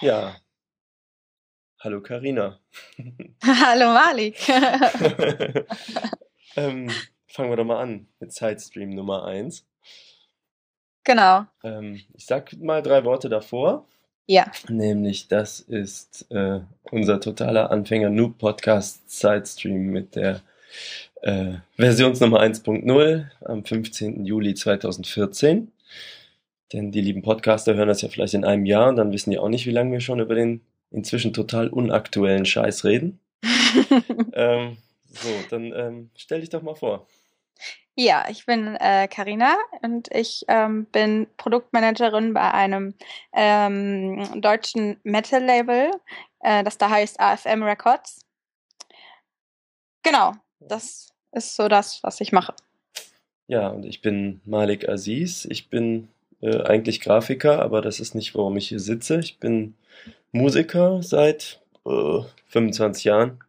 Ja. Hallo Karina. Hallo Malik. ähm, fangen wir doch mal an mit Sidestream Nummer 1. Genau. Ähm, ich sag mal drei Worte davor. Ja. Nämlich, das ist äh, unser totaler Anfänger-Noob-Podcast Sidestream mit der äh, Versionsnummer 1.0 am 15. Juli 2014. Denn die lieben Podcaster hören das ja vielleicht in einem Jahr und dann wissen die auch nicht, wie lange wir schon über den inzwischen total unaktuellen Scheiß reden. ähm, so, dann ähm, stell dich doch mal vor. Ja, ich bin Karina äh, und ich ähm, bin Produktmanagerin bei einem ähm, deutschen Metal-Label, äh, das da heißt AFM Records. Genau, das ist so das, was ich mache. Ja, und ich bin Malik Aziz. Ich bin äh, eigentlich Grafiker, aber das ist nicht, warum ich hier sitze. Ich bin Musiker seit äh, 25 Jahren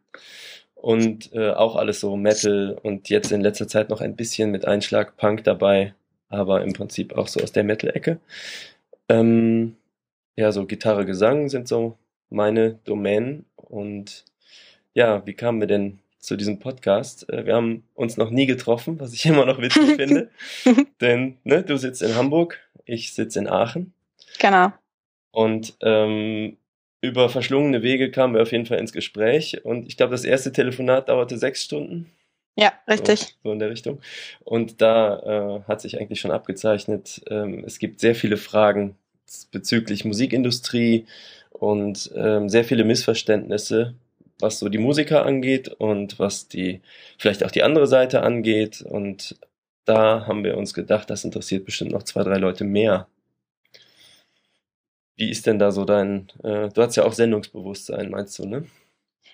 und äh, auch alles so Metal und jetzt in letzter Zeit noch ein bisschen mit Einschlag Punk dabei, aber im Prinzip auch so aus der Metal-Ecke. Ähm, ja, so Gitarre, Gesang sind so meine Domänen und ja, wie kamen wir denn zu diesem Podcast. Äh, wir haben uns noch nie getroffen, was ich immer noch witzig finde. Denn ne, du sitzt in Hamburg, ich sitze in Aachen. Genau. Und ähm, über verschlungene Wege kamen wir auf jeden Fall ins Gespräch. Und ich glaube, das erste Telefonat dauerte sechs Stunden. Ja, richtig. So, so in der Richtung. Und da äh, hat sich eigentlich schon abgezeichnet, ähm, es gibt sehr viele Fragen bezüglich Musikindustrie und ähm, sehr viele Missverständnisse, was so die Musiker angeht und was die, vielleicht auch die andere Seite angeht. Und da haben wir uns gedacht, das interessiert bestimmt noch zwei, drei Leute mehr. Wie ist denn da so dein, äh, du hast ja auch Sendungsbewusstsein, meinst du, ne?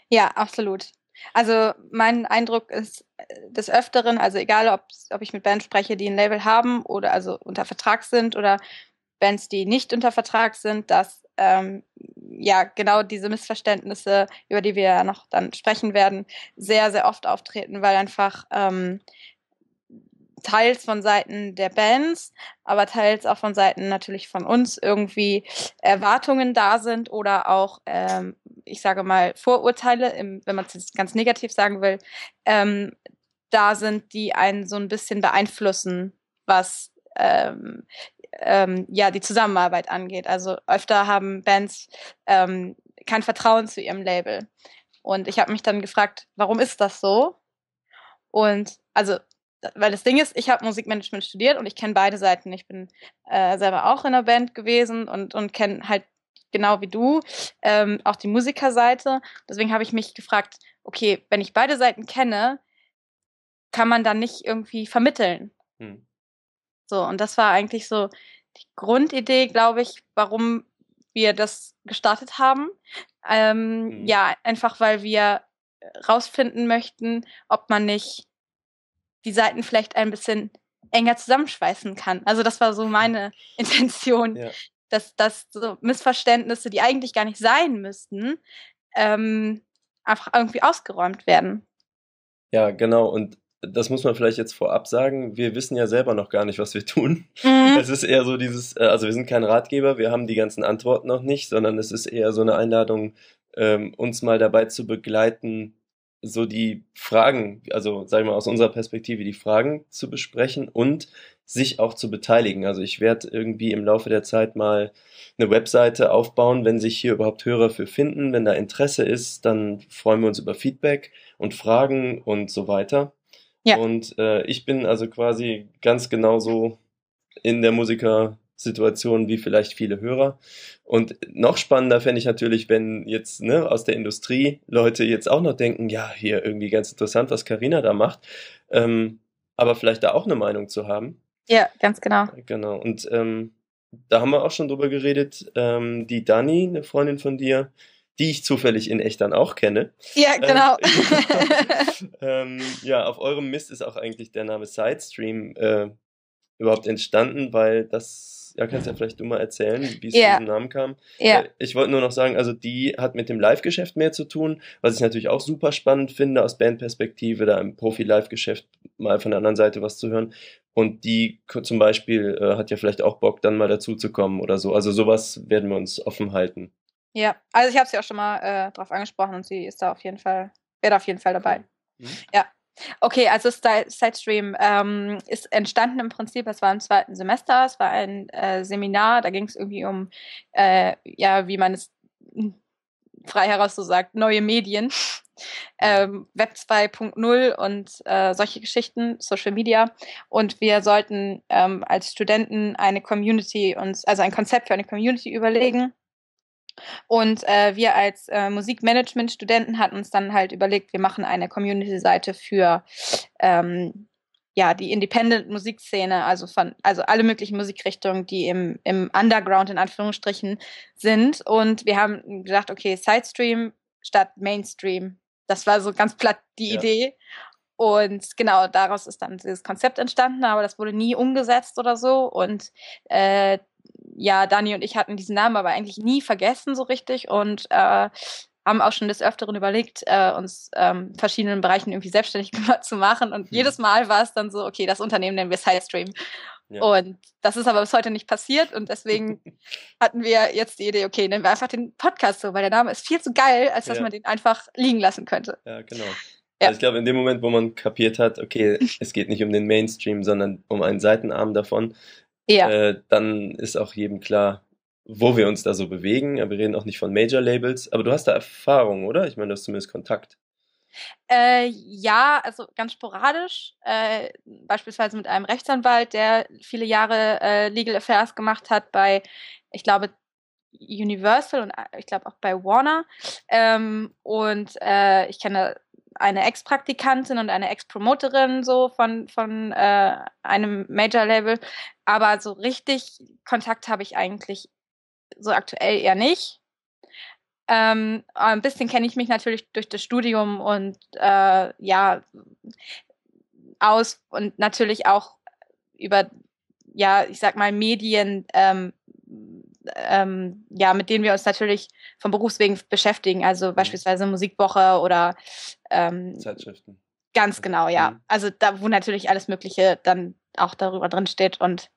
Ja, absolut. Also mein Eindruck ist äh, des Öfteren, also egal ob, ob ich mit Bands spreche, die ein Label haben oder also unter Vertrag sind oder Bands, die nicht unter Vertrag sind, dass ähm, ja genau diese Missverständnisse, über die wir ja noch dann sprechen werden, sehr, sehr oft auftreten, weil einfach ähm, teils von Seiten der Bands, aber teils auch von Seiten natürlich von uns irgendwie Erwartungen da sind oder auch, ähm, ich sage mal, Vorurteile, im, wenn man es ganz negativ sagen will, ähm, da sind, die einen so ein bisschen beeinflussen, was ähm, ähm, ja die Zusammenarbeit angeht. Also öfter haben Bands ähm, kein Vertrauen zu ihrem Label. Und ich habe mich dann gefragt, warum ist das so? Und also, weil das Ding ist, ich habe Musikmanagement studiert und ich kenne beide Seiten. Ich bin äh, selber auch in einer Band gewesen und, und kenne halt genau wie du ähm, auch die Musikerseite. Deswegen habe ich mich gefragt, okay, wenn ich beide Seiten kenne, kann man dann nicht irgendwie vermitteln. Hm. So, und das war eigentlich so die Grundidee, glaube ich, warum wir das gestartet haben. Ähm, mhm. Ja, einfach weil wir rausfinden möchten, ob man nicht die Seiten vielleicht ein bisschen enger zusammenschweißen kann. Also das war so meine Intention, ja. dass, dass so Missverständnisse, die eigentlich gar nicht sein müssten, ähm, einfach irgendwie ausgeräumt werden. Ja, genau. Und das muss man vielleicht jetzt vorab sagen, wir wissen ja selber noch gar nicht, was wir tun. Mhm. Es ist eher so dieses, äh, also wir sind kein Ratgeber, wir haben die ganzen Antworten noch nicht, sondern es ist eher so eine Einladung, ähm, uns mal dabei zu begleiten, so die Fragen, also sagen wir mal aus unserer Perspektive, die Fragen zu besprechen und sich auch zu beteiligen. Also ich werde irgendwie im Laufe der Zeit mal eine Webseite aufbauen, wenn sich hier überhaupt Hörer für finden. Wenn da Interesse ist, dann freuen wir uns über Feedback und Fragen und so weiter. Ja. Und äh, ich bin also quasi ganz genauso in der Musikersituation wie vielleicht viele Hörer. Und noch spannender fände ich natürlich, wenn jetzt ne, aus der Industrie Leute jetzt auch noch denken, ja, hier irgendwie ganz interessant, was Karina da macht, ähm, aber vielleicht da auch eine Meinung zu haben. Ja, ganz genau. Genau. Und ähm, da haben wir auch schon drüber geredet. Ähm, die Dani, eine Freundin von dir, die ich zufällig in echt dann auch kenne. Ja, ähm, genau. ähm, ja, auf eurem Mist ist auch eigentlich der Name Sidestream äh, überhaupt entstanden, weil das, ja, kannst ja vielleicht du mal erzählen, wie es yeah. zu diesem Namen kam. Ja. Äh, ich wollte nur noch sagen, also die hat mit dem Live-Geschäft mehr zu tun, was ich natürlich auch super spannend finde aus Bandperspektive, da im Profi-Live-Geschäft mal von der anderen Seite was zu hören. Und die zum Beispiel äh, hat ja vielleicht auch Bock, dann mal dazu zu kommen oder so. Also sowas werden wir uns offen halten. Ja, also ich habe sie auch schon mal äh, drauf angesprochen und sie ist da auf jeden Fall, wäre da auf jeden Fall dabei. Mhm. Ja. Okay, also Sidestream ähm, ist entstanden im Prinzip, es war im zweiten Semester, es war ein äh, Seminar, da ging es irgendwie um, äh, ja, wie man es frei heraus so sagt, neue Medien, ähm, Web 2.0 und äh, solche Geschichten, Social Media. Und wir sollten ähm, als Studenten eine Community uns, also ein Konzept für eine Community überlegen. Und äh, wir als äh, Musikmanagement-Studenten hatten uns dann halt überlegt, wir machen eine Community-Seite für ähm, ja, die Independent-Musikszene, also von, also alle möglichen Musikrichtungen, die im, im Underground in Anführungsstrichen sind. Und wir haben gedacht, okay, Sidestream statt Mainstream. Das war so ganz platt die ja. Idee. Und genau daraus ist dann dieses Konzept entstanden, aber das wurde nie umgesetzt oder so. Und äh, ja, Dani und ich hatten diesen Namen aber eigentlich nie vergessen so richtig und äh, haben auch schon des Öfteren überlegt, äh, uns ähm, verschiedenen Bereichen irgendwie selbstständig zu machen. Und mhm. jedes Mal war es dann so, okay, das Unternehmen nennen wir Sidestream. Ja. Und das ist aber bis heute nicht passiert und deswegen hatten wir jetzt die Idee, okay, nennen wir einfach den Podcast so, weil der Name ist viel zu geil, als dass ja. man den einfach liegen lassen könnte. Ja, genau. Ja. Also ich glaube, in dem Moment, wo man kapiert hat, okay, es geht nicht um den Mainstream, sondern um einen Seitenarm davon, ja. äh, dann ist auch jedem klar, wo wir uns da so bewegen. Aber wir reden auch nicht von Major Labels. Aber du hast da Erfahrung, oder? Ich meine, du hast zumindest Kontakt. Äh, ja, also ganz sporadisch. Äh, beispielsweise mit einem Rechtsanwalt, der viele Jahre äh, Legal Affairs gemacht hat bei, ich glaube, Universal und äh, ich glaube auch bei Warner. Ähm, und äh, ich kenne eine Ex-Praktikantin und eine Ex-Promoterin so von, von äh, einem Major-Label. Aber so richtig Kontakt habe ich eigentlich so aktuell eher nicht. Ähm, ein bisschen kenne ich mich natürlich durch das Studium und äh, ja aus und natürlich auch über ja ich sag mal Medien ähm, ähm, ja mit denen wir uns natürlich vom Berufswegen beschäftigen also mhm. beispielsweise Musikwoche oder ähm, Zeitschriften ganz genau ja mhm. also da wo natürlich alles Mögliche dann auch darüber drin steht und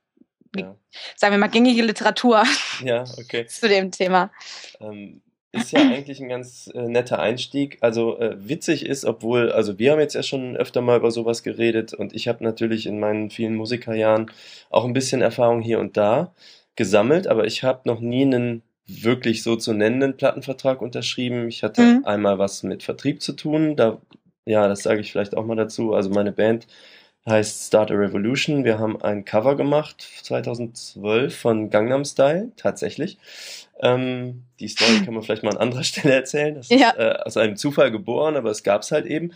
ja. sagen wir mal gängige Literatur ja, okay. zu dem Thema. Ähm, ist ja eigentlich ein ganz äh, netter Einstieg. Also äh, witzig ist, obwohl, also wir haben jetzt ja schon öfter mal über sowas geredet und ich habe natürlich in meinen vielen Musikerjahren auch ein bisschen Erfahrung hier und da gesammelt, aber ich habe noch nie einen wirklich so zu nennenden Plattenvertrag unterschrieben. Ich hatte mhm. einmal was mit Vertrieb zu tun, da ja, das sage ich vielleicht auch mal dazu. Also meine Band heißt Start a Revolution. Wir haben ein Cover gemacht 2012 von Gangnam Style, tatsächlich. Ähm, die Story kann man vielleicht mal an anderer Stelle erzählen. Das ja. ist äh, aus einem Zufall geboren, aber es gab es halt eben.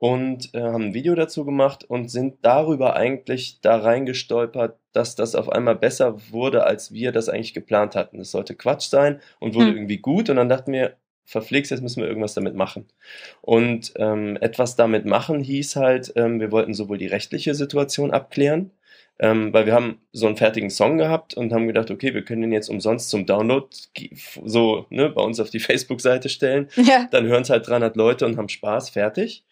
Und äh, haben ein Video dazu gemacht und sind darüber eigentlich da reingestolpert, dass das auf einmal besser wurde, als wir das eigentlich geplant hatten. Es sollte Quatsch sein und wurde hm. irgendwie gut. Und dann dachten wir, verflixt, jetzt müssen wir irgendwas damit machen. Und ähm, etwas damit machen hieß halt, ähm, wir wollten sowohl die rechtliche Situation abklären, ähm, weil wir haben so einen fertigen Song gehabt und haben gedacht, okay, wir können den jetzt umsonst zum Download so ne, bei uns auf die Facebook-Seite stellen. Ja. Dann hören es halt 300 Leute und haben Spaß, fertig.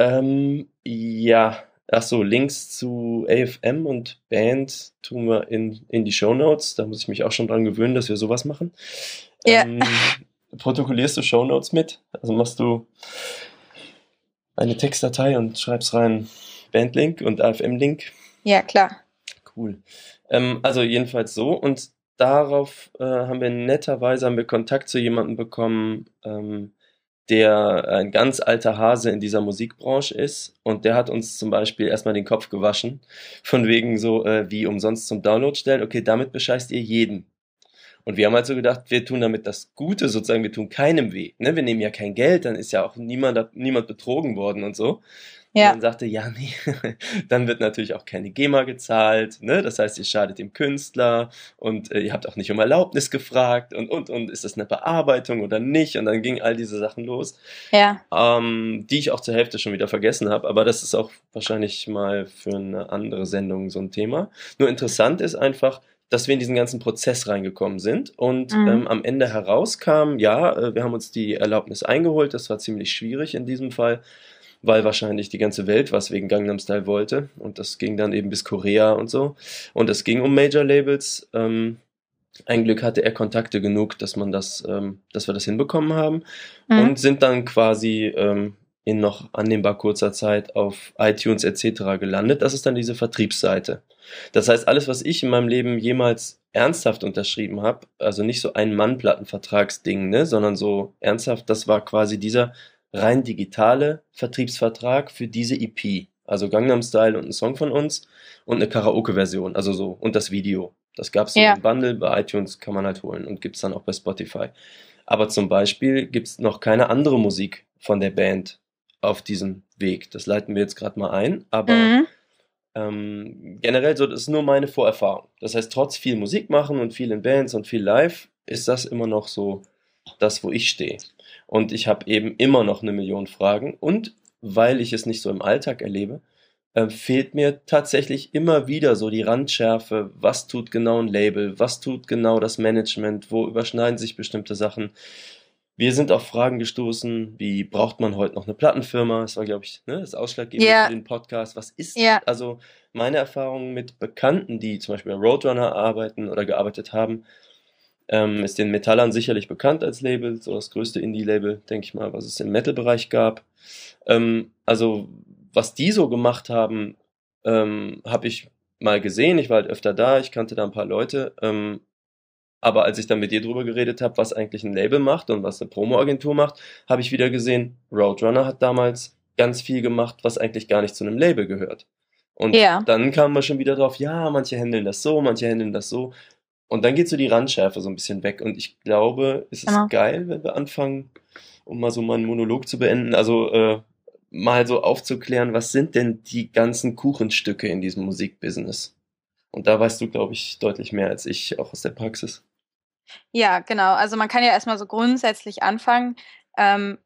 Ähm, ja, ach so, Links zu AFM und Band tun wir in, in die Show Notes. Da muss ich mich auch schon dran gewöhnen, dass wir sowas machen. Ja. Ähm, protokollierst du Shownotes mit? Also machst du eine Textdatei und schreibst rein Bandlink und AFM-Link? Ja, klar. Cool. Ähm, also jedenfalls so und darauf äh, haben wir netterweise haben wir Kontakt zu jemandem bekommen, ähm, der ein ganz alter Hase in dieser Musikbranche ist und der hat uns zum Beispiel erstmal den Kopf gewaschen von wegen so äh, wie umsonst zum Download stellen. Okay, damit bescheißt ihr jeden. Und wir haben halt so gedacht, wir tun damit das Gute sozusagen, wir tun keinem weh. Ne? Wir nehmen ja kein Geld, dann ist ja auch niemand, niemand betrogen worden und so. Ja. Und dann sagte, ja, nee, dann wird natürlich auch keine GEMA gezahlt, ne? Das heißt, ihr schadet dem Künstler und äh, ihr habt auch nicht um Erlaubnis gefragt und, und, und ist das eine Bearbeitung oder nicht? Und dann gingen all diese Sachen los. Ja. Ähm, die ich auch zur Hälfte schon wieder vergessen habe, aber das ist auch wahrscheinlich mal für eine andere Sendung so ein Thema. Nur interessant ist einfach, dass wir in diesen ganzen Prozess reingekommen sind und mhm. ähm, am Ende herauskam, ja, äh, wir haben uns die Erlaubnis eingeholt, das war ziemlich schwierig in diesem Fall, weil wahrscheinlich die ganze Welt was wegen Gangnam Style wollte und das ging dann eben bis Korea und so und es ging um Major Labels ähm, ein Glück hatte er Kontakte genug, dass man das, ähm, dass wir das hinbekommen haben mhm. und sind dann quasi ähm, in noch annehmbar kurzer Zeit auf iTunes etc. gelandet. Das ist dann diese Vertriebsseite. Das heißt, alles, was ich in meinem Leben jemals ernsthaft unterschrieben habe, also nicht so ein Mann-Plattenvertragsding, ne, sondern so ernsthaft, das war quasi dieser rein digitale Vertriebsvertrag für diese EP. Also Gangnam Style und ein Song von uns und eine Karaoke-Version, also so, und das Video. Das gab es ja. im Bundle, bei iTunes kann man halt holen und gibt's dann auch bei Spotify. Aber zum Beispiel gibt's noch keine andere Musik von der Band auf diesem Weg. Das leiten wir jetzt gerade mal ein, aber mhm. ähm, generell so, das ist nur meine Vorerfahrung. Das heißt, trotz viel Musik machen und viel in Bands und viel live, ist das immer noch so das, wo ich stehe. Und ich habe eben immer noch eine Million Fragen und weil ich es nicht so im Alltag erlebe, äh, fehlt mir tatsächlich immer wieder so die Randschärfe, was tut genau ein Label, was tut genau das Management, wo überschneiden sich bestimmte Sachen. Wir sind auf Fragen gestoßen, wie braucht man heute noch eine Plattenfirma? Das war, glaube ich, ne, das Ausschlaggebende yeah. für den Podcast. Was ist, yeah. also meine Erfahrung mit Bekannten, die zum Beispiel bei Roadrunner arbeiten oder gearbeitet haben, ähm, ist den Metallern sicherlich bekannt als Label, so das größte Indie-Label, denke ich mal, was es im Metal-Bereich gab. Ähm, also was die so gemacht haben, ähm, habe ich mal gesehen. Ich war halt öfter da, ich kannte da ein paar Leute. Ähm, aber als ich dann mit dir drüber geredet habe, was eigentlich ein Label macht und was eine Promo-Agentur macht, habe ich wieder gesehen, Roadrunner hat damals ganz viel gemacht, was eigentlich gar nicht zu einem Label gehört. Und ja. dann kam man schon wieder drauf, ja, manche handeln das so, manche handeln das so. Und dann geht so die Randschärfe so ein bisschen weg. Und ich glaube, es ist genau. geil, wenn wir anfangen, um mal so meinen Monolog zu beenden. Also äh, mal so aufzuklären, was sind denn die ganzen Kuchenstücke in diesem Musikbusiness? Und da weißt du, glaube ich, deutlich mehr als ich, auch aus der Praxis. Ja, genau. Also man kann ja erstmal so grundsätzlich anfangen, ähm,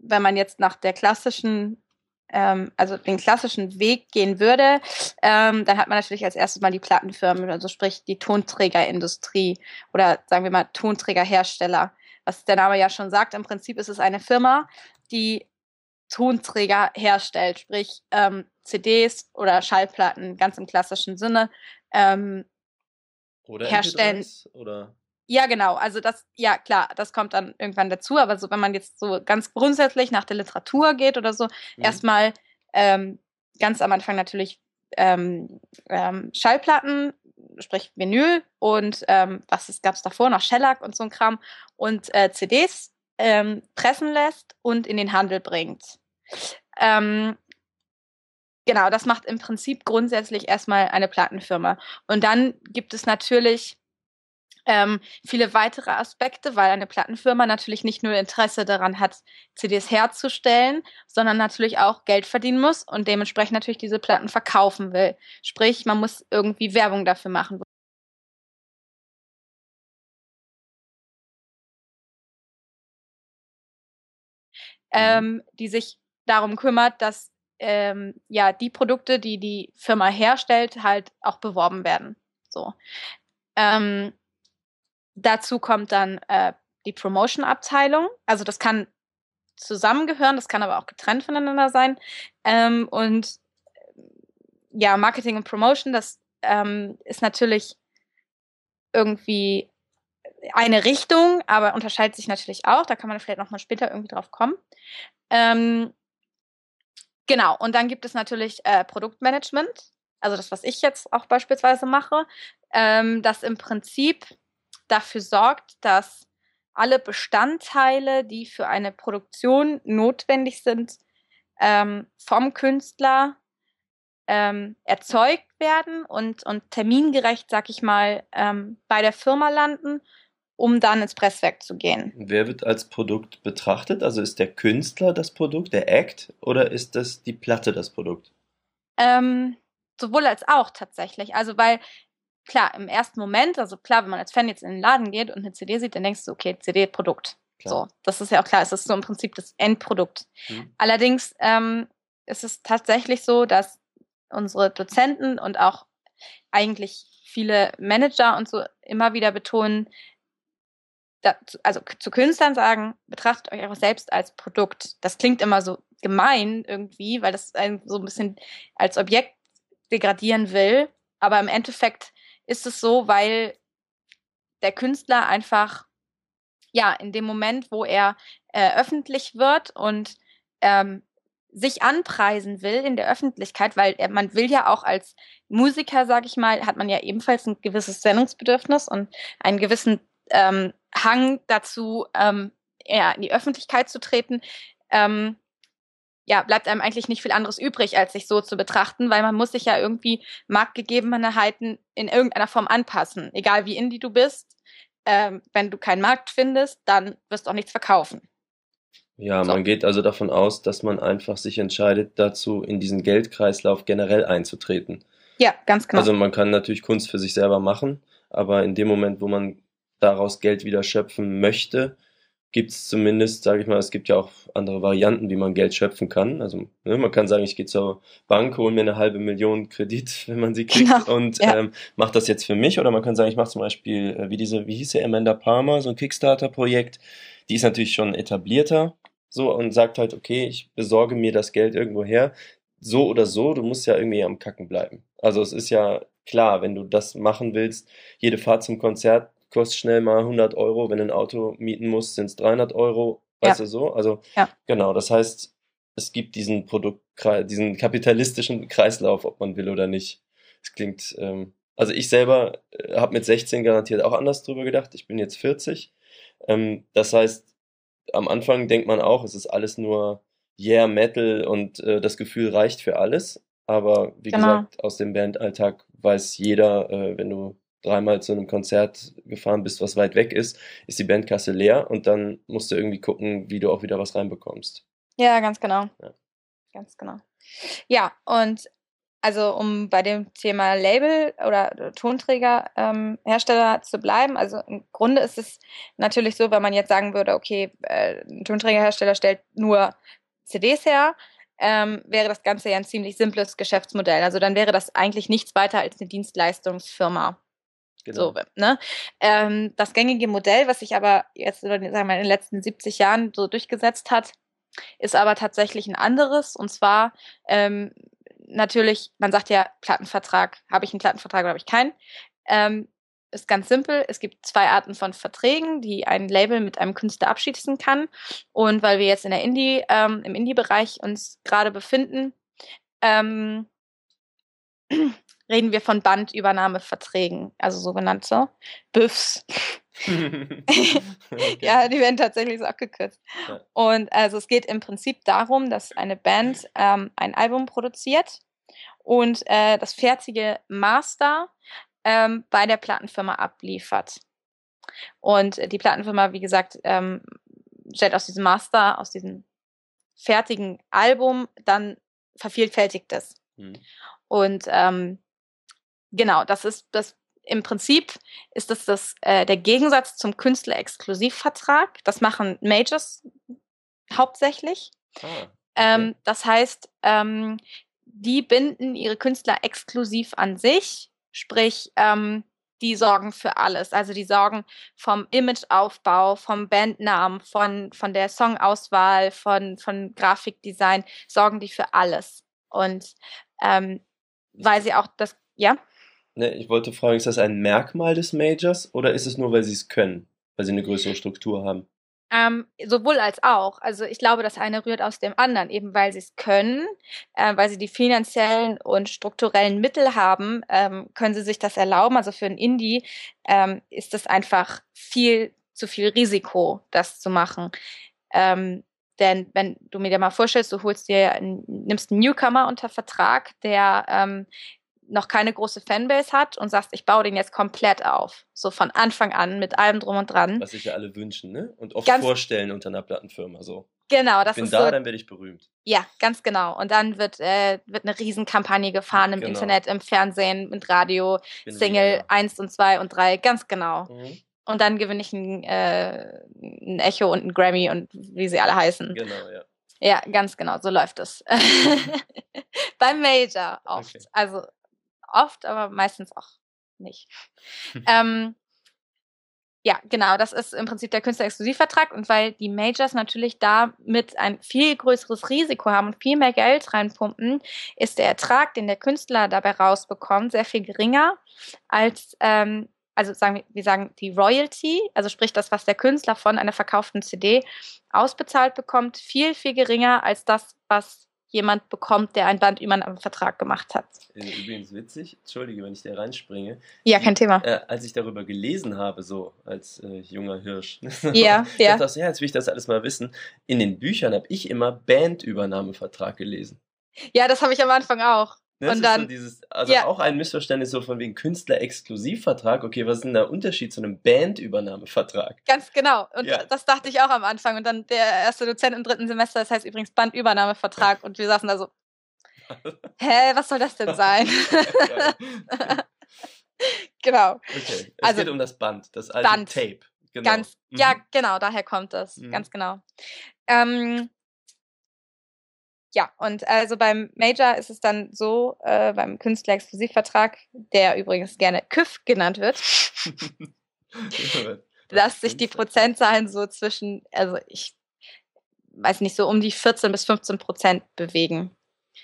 wenn man jetzt nach der klassischen, ähm, also den klassischen Weg gehen würde, ähm, dann hat man natürlich als erstes mal die Plattenfirmen, also sprich die Tonträgerindustrie oder sagen wir mal Tonträgerhersteller. Was der Name ja schon sagt, im Prinzip ist es eine Firma, die Tonträger herstellt, sprich ähm, CDs oder Schallplatten ganz im klassischen Sinne ähm, oder herstellen. Oder? Ja, genau. Also das, ja klar, das kommt dann irgendwann dazu. Aber so, wenn man jetzt so ganz grundsätzlich nach der Literatur geht oder so, mhm. erstmal ähm, ganz am Anfang natürlich ähm, ähm, Schallplatten, sprich Vinyl und ähm, was gab es davor noch Shellac und so ein Kram und äh, CDs ähm, pressen lässt und in den Handel bringt. Ähm, genau, das macht im Prinzip grundsätzlich erstmal eine Plattenfirma. Und dann gibt es natürlich ähm, viele weitere Aspekte, weil eine Plattenfirma natürlich nicht nur Interesse daran hat, CDs herzustellen, sondern natürlich auch Geld verdienen muss und dementsprechend natürlich diese Platten verkaufen will. Sprich, man muss irgendwie Werbung dafür machen. Mhm. ähm, die sich darum kümmert, dass ähm, ja die Produkte, die die Firma herstellt, halt auch beworben werden. So. Ähm, dazu kommt dann äh, die Promotion-Abteilung. Also das kann zusammengehören, das kann aber auch getrennt voneinander sein. Ähm, und ja, Marketing und Promotion, das ähm, ist natürlich irgendwie eine Richtung, aber unterscheidet sich natürlich auch. Da kann man vielleicht noch mal später irgendwie drauf kommen. Ähm, genau, und dann gibt es natürlich äh, Produktmanagement, also das, was ich jetzt auch beispielsweise mache, ähm, das im Prinzip dafür sorgt, dass alle Bestandteile, die für eine Produktion notwendig sind, ähm, vom Künstler ähm, erzeugt werden und, und termingerecht, sag ich mal, ähm, bei der Firma landen um dann ins Presswerk zu gehen. Wer wird als Produkt betrachtet? Also ist der Künstler das Produkt, der Act, oder ist das die Platte das Produkt? Ähm, sowohl als auch tatsächlich. Also weil klar, im ersten Moment, also klar, wenn man als Fan jetzt in den Laden geht und eine CD sieht, dann denkst du, okay, CD-Produkt. So, das ist ja auch klar, es ist so im Prinzip das Endprodukt. Mhm. Allerdings ähm, ist es tatsächlich so, dass unsere Dozenten und auch eigentlich viele Manager und so immer wieder betonen, da, also zu Künstlern sagen, betrachtet euch auch selbst als Produkt. Das klingt immer so gemein irgendwie, weil das einen so ein bisschen als Objekt degradieren will. Aber im Endeffekt ist es so, weil der Künstler einfach, ja, in dem Moment, wo er äh, öffentlich wird und ähm, sich anpreisen will in der Öffentlichkeit, weil er, man will ja auch als Musiker, sage ich mal, hat man ja ebenfalls ein gewisses Sendungsbedürfnis und einen gewissen ähm, Hang dazu, ähm, ja, in die Öffentlichkeit zu treten. Ähm, ja, bleibt einem eigentlich nicht viel anderes übrig, als sich so zu betrachten, weil man muss sich ja irgendwie Marktgegebenheiten in irgendeiner Form anpassen. Egal wie indie du bist, ähm, wenn du keinen Markt findest, dann wirst du auch nichts verkaufen. Ja, so. man geht also davon aus, dass man einfach sich entscheidet, dazu in diesen Geldkreislauf generell einzutreten. Ja, ganz genau. Also man kann natürlich Kunst für sich selber machen, aber in dem Moment, wo man daraus Geld wieder schöpfen möchte, gibt es zumindest, sage ich mal, es gibt ja auch andere Varianten, wie man Geld schöpfen kann. Also ne, man kann sagen, ich gehe zur Bank, hole mir eine halbe Million Kredit, wenn man sie kriegt, genau, und ja. ähm, mache das jetzt für mich. Oder man kann sagen, ich mache zum Beispiel, äh, wie diese, wie hieß sie, Amanda Palmer, so ein Kickstarter-Projekt. Die ist natürlich schon etablierter, so und sagt halt, okay, ich besorge mir das Geld irgendwo her. So oder so, du musst ja irgendwie am Kacken bleiben. Also es ist ja klar, wenn du das machen willst, jede Fahrt zum Konzert kostet schnell mal 100 Euro. Wenn du ein Auto mieten musst, sind es 300 Euro. Weißt ja. du so? Also, ja. genau. Das heißt, es gibt diesen Produkt, diesen kapitalistischen Kreislauf, ob man will oder nicht. Es klingt, ähm, also ich selber äh, habe mit 16 garantiert auch anders drüber gedacht. Ich bin jetzt 40. Ähm, das heißt, am Anfang denkt man auch, es ist alles nur Yeah Metal und äh, das Gefühl reicht für alles. Aber wie genau. gesagt, aus dem Bandalltag weiß jeder, äh, wenn du dreimal zu einem Konzert gefahren bist, was weit weg ist, ist die Bandkasse leer und dann musst du irgendwie gucken, wie du auch wieder was reinbekommst. Ja, ganz genau. Ja. Ganz genau. Ja, und also um bei dem Thema Label oder Tonträgerhersteller ähm, zu bleiben, also im Grunde ist es natürlich so, wenn man jetzt sagen würde, okay, äh, ein Tonträgerhersteller stellt nur CDs her, ähm, wäre das Ganze ja ein ziemlich simples Geschäftsmodell. Also dann wäre das eigentlich nichts weiter als eine Dienstleistungsfirma. Genau. So, ne? Ähm, das gängige Modell, was sich aber jetzt sagen wir, in den letzten 70 Jahren so durchgesetzt hat, ist aber tatsächlich ein anderes. Und zwar ähm, natürlich, man sagt ja, Plattenvertrag, habe ich einen Plattenvertrag oder habe ich keinen? Ähm, ist ganz simpel. Es gibt zwei Arten von Verträgen, die ein Label mit einem Künstler abschließen kann. Und weil wir jetzt in der Indie, ähm, im Indie-Bereich uns gerade befinden, ähm, reden wir von Bandübernahmeverträgen, also sogenannte BÜFs. okay. Ja, die werden tatsächlich so abgekürzt. Ja. Und also es geht im Prinzip darum, dass eine Band ähm, ein Album produziert und äh, das fertige Master ähm, bei der Plattenfirma abliefert. Und die Plattenfirma, wie gesagt, ähm, stellt aus diesem Master, aus diesem fertigen Album dann vervielfältigt es. Mhm. Und ähm, genau, das ist das im Prinzip ist das, das äh, der Gegensatz zum Künstler-Exklusivvertrag. Das machen Majors hauptsächlich. Ah, okay. ähm, das heißt, ähm, die binden ihre Künstler exklusiv an sich, sprich, ähm, die sorgen für alles. Also die sorgen vom Imageaufbau, vom Bandnamen, von, von der Songauswahl, von, von Grafikdesign, sorgen die für alles. Und ähm, weil sie auch das, ja? Ne, ich wollte fragen, ist das ein Merkmal des Majors oder ist es nur, weil sie es können, weil sie eine größere Struktur haben? Ähm, sowohl als auch. Also ich glaube, das eine rührt aus dem anderen, eben weil sie es können, äh, weil sie die finanziellen und strukturellen Mittel haben, ähm, können sie sich das erlauben. Also für ein Indie ähm, ist es einfach viel zu viel Risiko, das zu machen. Ähm, denn wenn du mir dir mal vorstellst, du holst dir, nimmst einen Newcomer unter Vertrag, der ähm, noch keine große Fanbase hat und sagst, ich baue den jetzt komplett auf. So von Anfang an mit allem drum und dran. Was sich ja alle wünschen, ne? Und oft ganz vorstellen unter einer Plattenfirma so. Genau, das ich bin ist da, so, dann werde ich berühmt. Ja, ganz genau. Und dann wird, äh, wird eine Riesenkampagne gefahren im genau. Internet, im Fernsehen, mit Radio, Single wieder. 1 und 2 und 3, ganz genau. Mhm. Und dann gewinne ich ein, äh, ein Echo und ein Grammy und wie sie alle heißen. Genau, ja. Ja, ganz genau, so läuft es. Beim Major oft. Okay. Also oft, aber meistens auch nicht. ähm, ja, genau, das ist im Prinzip der Künstlerexklusivvertrag und weil die Majors natürlich damit ein viel größeres Risiko haben und viel mehr Geld reinpumpen, ist der Ertrag, den der Künstler dabei rausbekommt, sehr viel geringer als, ähm, also sagen wir, wir sagen die Royalty, also sprich das, was der Künstler von einer verkauften CD ausbezahlt bekommt, viel, viel geringer als das, was jemand bekommt, der ein Band über einen Vertrag gemacht hat. Äh, übrigens witzig, entschuldige, wenn ich da reinspringe. Ja, kein Thema. Äh, als ich darüber gelesen habe, so als äh, junger Hirsch, ja, ja. Ich dachte, ja, jetzt will ich das alles mal wissen. In den Büchern habe ich immer Bandübernahmevertrag gelesen. Ja, das habe ich am Anfang auch. Ne, und dann, so dieses, also ja. auch ein Missverständnis so von wegen Künstler-Exklusivvertrag. Okay, was ist denn der Unterschied zu einem Bandübernahmevertrag? Ganz genau. Und ja. das dachte ich auch am Anfang. Und dann der erste Dozent im dritten Semester, das heißt übrigens Bandübernahmevertrag. Und wir saßen da so, hä, was soll das denn sein? genau. Okay, es also, geht um das Band, das alte Band. Tape. Genau. Ganz, mhm. Ja, genau, daher kommt das. Mhm. Ganz genau. Ähm, ja, und also beim Major ist es dann so, äh, beim Künstler-Exklusivvertrag, der übrigens gerne KÜF genannt wird, dass sich die Prozentzahlen so zwischen, also ich weiß nicht, so um die 14 bis 15 Prozent bewegen.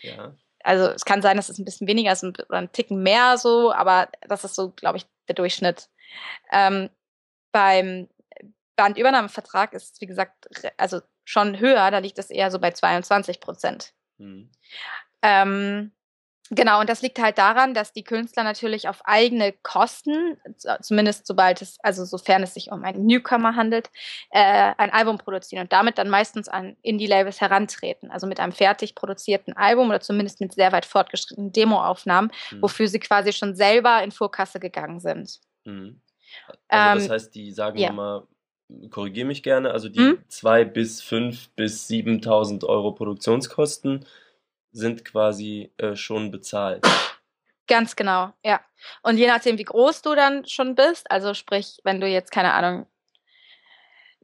Ja. Also es kann sein, dass es ein bisschen weniger ist oder ein Ticken mehr so, aber das ist so, glaube ich, der Durchschnitt. Ähm, beim Bandübernahmevertrag ist, wie gesagt, also schon höher, da liegt es eher so bei 22 Prozent. Mhm. Ähm, genau, und das liegt halt daran, dass die Künstler natürlich auf eigene Kosten, zumindest sobald es, also sofern es sich um einen Newcomer handelt, äh, ein Album produzieren und damit dann meistens an Indie-Labels herantreten. Also mit einem fertig produzierten Album oder zumindest mit sehr weit fortgeschrittenen Demoaufnahmen, mhm. wofür sie quasi schon selber in Vorkasse gegangen sind. Mhm. Also das ähm, heißt, die sagen ja. immer, korrigiere mich gerne, also die hm? 2 bis 5 bis 7.000 Euro Produktionskosten sind quasi äh, schon bezahlt. Ganz genau, ja. Und je nachdem, wie groß du dann schon bist, also sprich, wenn du jetzt, keine Ahnung,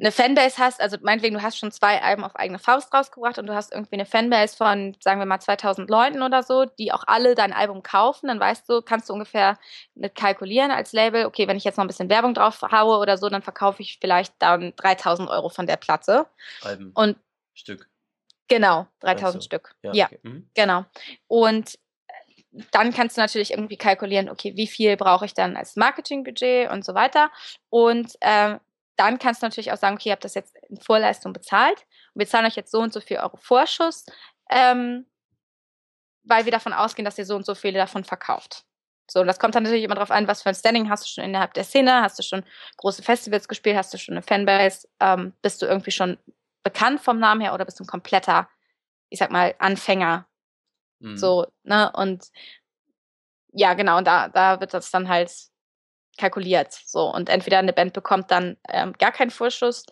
eine Fanbase hast, also meinetwegen, du hast schon zwei Alben auf eigene Faust rausgebracht und du hast irgendwie eine Fanbase von, sagen wir mal, 2000 Leuten oder so, die auch alle dein Album kaufen, dann weißt du, kannst du ungefähr mit kalkulieren als Label, okay, wenn ich jetzt noch ein bisschen Werbung drauf haue oder so, dann verkaufe ich vielleicht dann 3000 Euro von der Platte. Alben. Und Stück. Genau, 3000 also, Stück. Ja, ja okay. mhm. genau. Und dann kannst du natürlich irgendwie kalkulieren, okay, wie viel brauche ich dann als Marketingbudget und so weiter. Und äh, dann kannst du natürlich auch sagen, okay, ihr habt das jetzt in Vorleistung bezahlt und wir zahlen euch jetzt so und so viel Euro Vorschuss, ähm, weil wir davon ausgehen, dass ihr so und so viele davon verkauft. So, und das kommt dann natürlich immer darauf an, was für ein Standing hast du schon innerhalb der Szene, hast du schon große Festivals gespielt, hast du schon eine Fanbase, ähm, bist du irgendwie schon bekannt vom Namen her oder bist du ein kompletter, ich sag mal, Anfänger. Mhm. So, ne, und ja, genau, und da, da wird das dann halt kalkuliert. So, und entweder eine Band bekommt dann ähm, gar keinen Vorschuss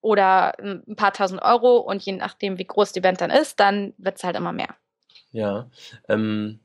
oder ein paar tausend Euro und je nachdem, wie groß die Band dann ist, dann wird es halt immer mehr. Ja, ähm,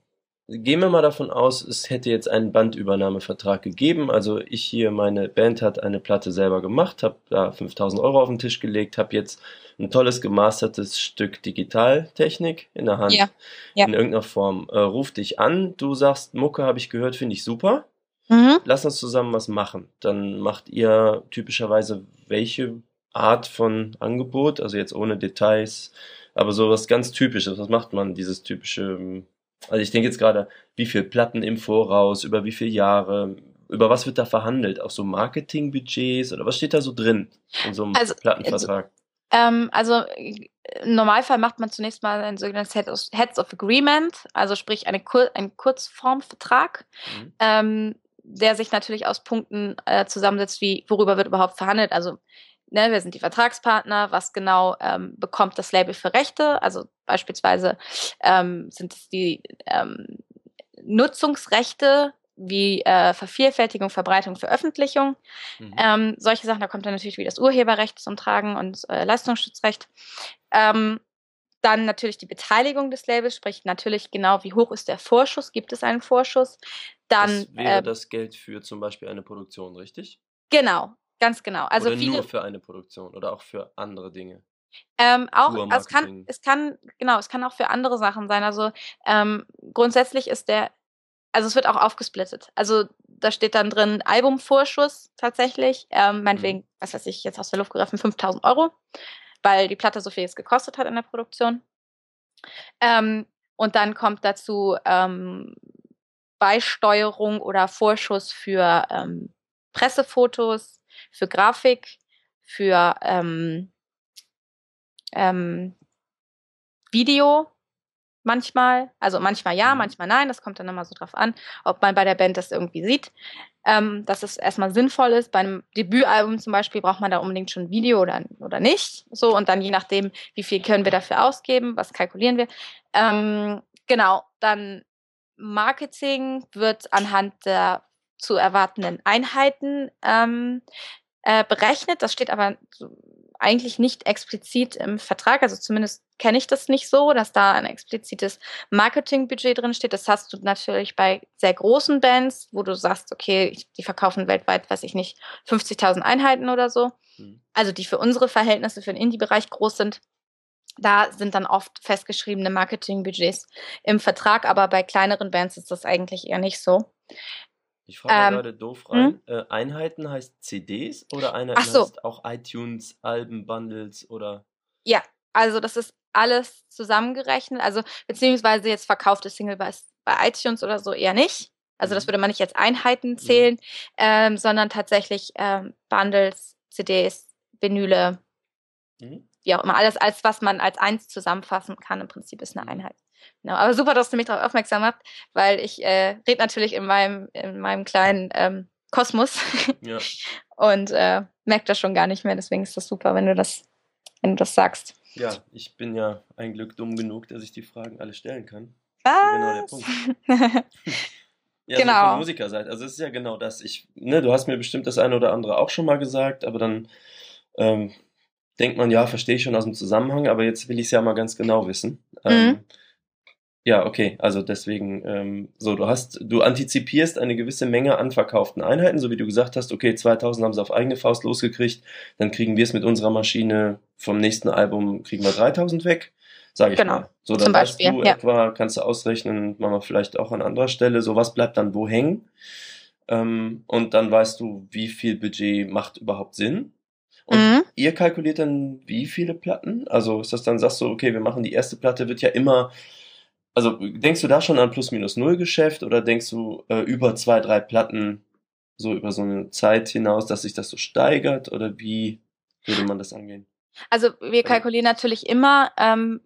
gehen wir mal davon aus, es hätte jetzt einen Bandübernahmevertrag gegeben. Also ich hier, meine Band hat eine Platte selber gemacht, habe da 5000 Euro auf den Tisch gelegt, habe jetzt ein tolles gemastertes Stück Digitaltechnik in der Hand. Ja, ja. In irgendeiner Form. Äh, ruf dich an, du sagst, Mucke habe ich gehört, finde ich super. Mhm. Lass uns zusammen was machen. Dann macht ihr typischerweise welche Art von Angebot, also jetzt ohne Details, aber so was ganz Typisches. Was macht man? Dieses typische, also ich denke jetzt gerade, wie viel Platten im Voraus, über wie viele Jahre, über was wird da verhandelt? Auch so Marketingbudgets oder was steht da so drin in so einem also, Plattenvertrag? Ähm, also im Normalfall macht man zunächst mal ein sogenanntes Heads of Agreement, also sprich eine Kur ein Kurzformvertrag. Mhm. Ähm, der sich natürlich aus Punkten äh, zusammensetzt, wie worüber wird überhaupt verhandelt. Also ne, wer sind die Vertragspartner, was genau ähm, bekommt das Label für Rechte. Also beispielsweise ähm, sind es die ähm, Nutzungsrechte wie äh, Vervielfältigung, Verbreitung, Veröffentlichung. Mhm. Ähm, solche Sachen, da kommt dann natürlich wie das Urheberrecht zum Tragen und äh, Leistungsschutzrecht. Ähm, dann natürlich die Beteiligung des Labels, sprich natürlich genau, wie hoch ist der Vorschuss, gibt es einen Vorschuss. Dann das wäre äh, das Geld für zum Beispiel eine Produktion, richtig? Genau, ganz genau. Also oder viele, nur für eine Produktion oder auch für andere Dinge. Ähm, auch, also es kann, es kann, genau, es kann auch für andere Sachen sein. Also ähm, grundsätzlich ist der, also es wird auch aufgesplittet. Also da steht dann drin Albumvorschuss tatsächlich, ähm, meinetwegen, mhm. was weiß ich, jetzt aus der Luft gegriffen, 5000 Euro, weil die Platte so viel es gekostet hat in der Produktion. Ähm, und dann kommt dazu ähm, Beisteuerung oder Vorschuss für ähm, Pressefotos, für Grafik, für ähm, ähm, Video manchmal. Also manchmal ja, mhm. manchmal nein. Das kommt dann immer so drauf an, ob man bei der Band das irgendwie sieht. Ähm, dass es erstmal sinnvoll ist. Bei einem Debütalbum zum Beispiel braucht man da unbedingt schon ein Video oder, oder nicht. So, und dann je nachdem, wie viel können wir dafür ausgeben, was kalkulieren wir. Ähm, genau, dann Marketing wird anhand der zu erwartenden Einheiten ähm, äh, berechnet. Das steht aber eigentlich nicht explizit im Vertrag. Also zumindest kenne ich das nicht so, dass da ein explizites Marketingbudget drin steht. Das hast du natürlich bei sehr großen Bands, wo du sagst, okay, die verkaufen weltweit, weiß ich nicht, 50.000 Einheiten oder so. Mhm. Also die für unsere Verhältnisse, für den Indie-Bereich groß sind. Da sind dann oft festgeschriebene Marketingbudgets im Vertrag, aber bei kleineren Bands ist das eigentlich eher nicht so. Ich frage ähm, gerade doof rein. Hm? Äh, Einheiten heißt CDs oder Einheiten so. heißt auch iTunes, Alben, Bundles oder? Ja, also das ist alles zusammengerechnet. Also beziehungsweise jetzt verkaufte Single bei, bei iTunes oder so eher nicht. Also das mhm. würde man nicht als Einheiten mhm. zählen, mhm. ähm, sondern tatsächlich ähm, Bundles, CDs, Vinyle, mhm. wie auch immer. Alles, als was man als eins zusammenfassen kann, im Prinzip ist eine mhm. Einheit. Genau, aber super, dass du mich darauf aufmerksam machst, weil ich äh, rede natürlich in meinem, in meinem kleinen ähm, Kosmos ja. und äh, merke das schon gar nicht mehr. Deswegen ist das super, wenn du das, wenn du das sagst. Ja, ich bin ja ein Glück dumm genug, dass ich die Fragen alle stellen kann. Was? Genau der Punkt. ja, genau. So von Musikerseite. Also es ist ja genau das. Ich, ne, du hast mir bestimmt das eine oder andere auch schon mal gesagt, aber dann ähm, denkt man, ja, verstehe ich schon aus dem Zusammenhang, aber jetzt will ich es ja mal ganz genau wissen. Mhm. Ähm, ja, okay, also deswegen, ähm, so, du hast, du antizipierst eine gewisse Menge an verkauften Einheiten, so wie du gesagt hast, okay, 2000 haben sie auf eigene Faust losgekriegt, dann kriegen wir es mit unserer Maschine vom nächsten Album, kriegen wir 3000 weg, sage ich genau. mal. So, dann Zum weißt Beispiel, du ja. etwa, kannst du ausrechnen, machen wir vielleicht auch an anderer Stelle, so was bleibt dann wo hängen, ähm, und dann weißt du, wie viel Budget macht überhaupt Sinn. Und mhm. ihr kalkuliert dann wie viele Platten? Also ist das dann, sagst du, okay, wir machen die erste Platte, wird ja immer also denkst du da schon an Plus-Minus-Null-Geschäft oder denkst du äh, über zwei, drei Platten so über so eine Zeit hinaus, dass sich das so steigert oder wie würde man das angehen? Also wir kalkulieren natürlich immer, ähm,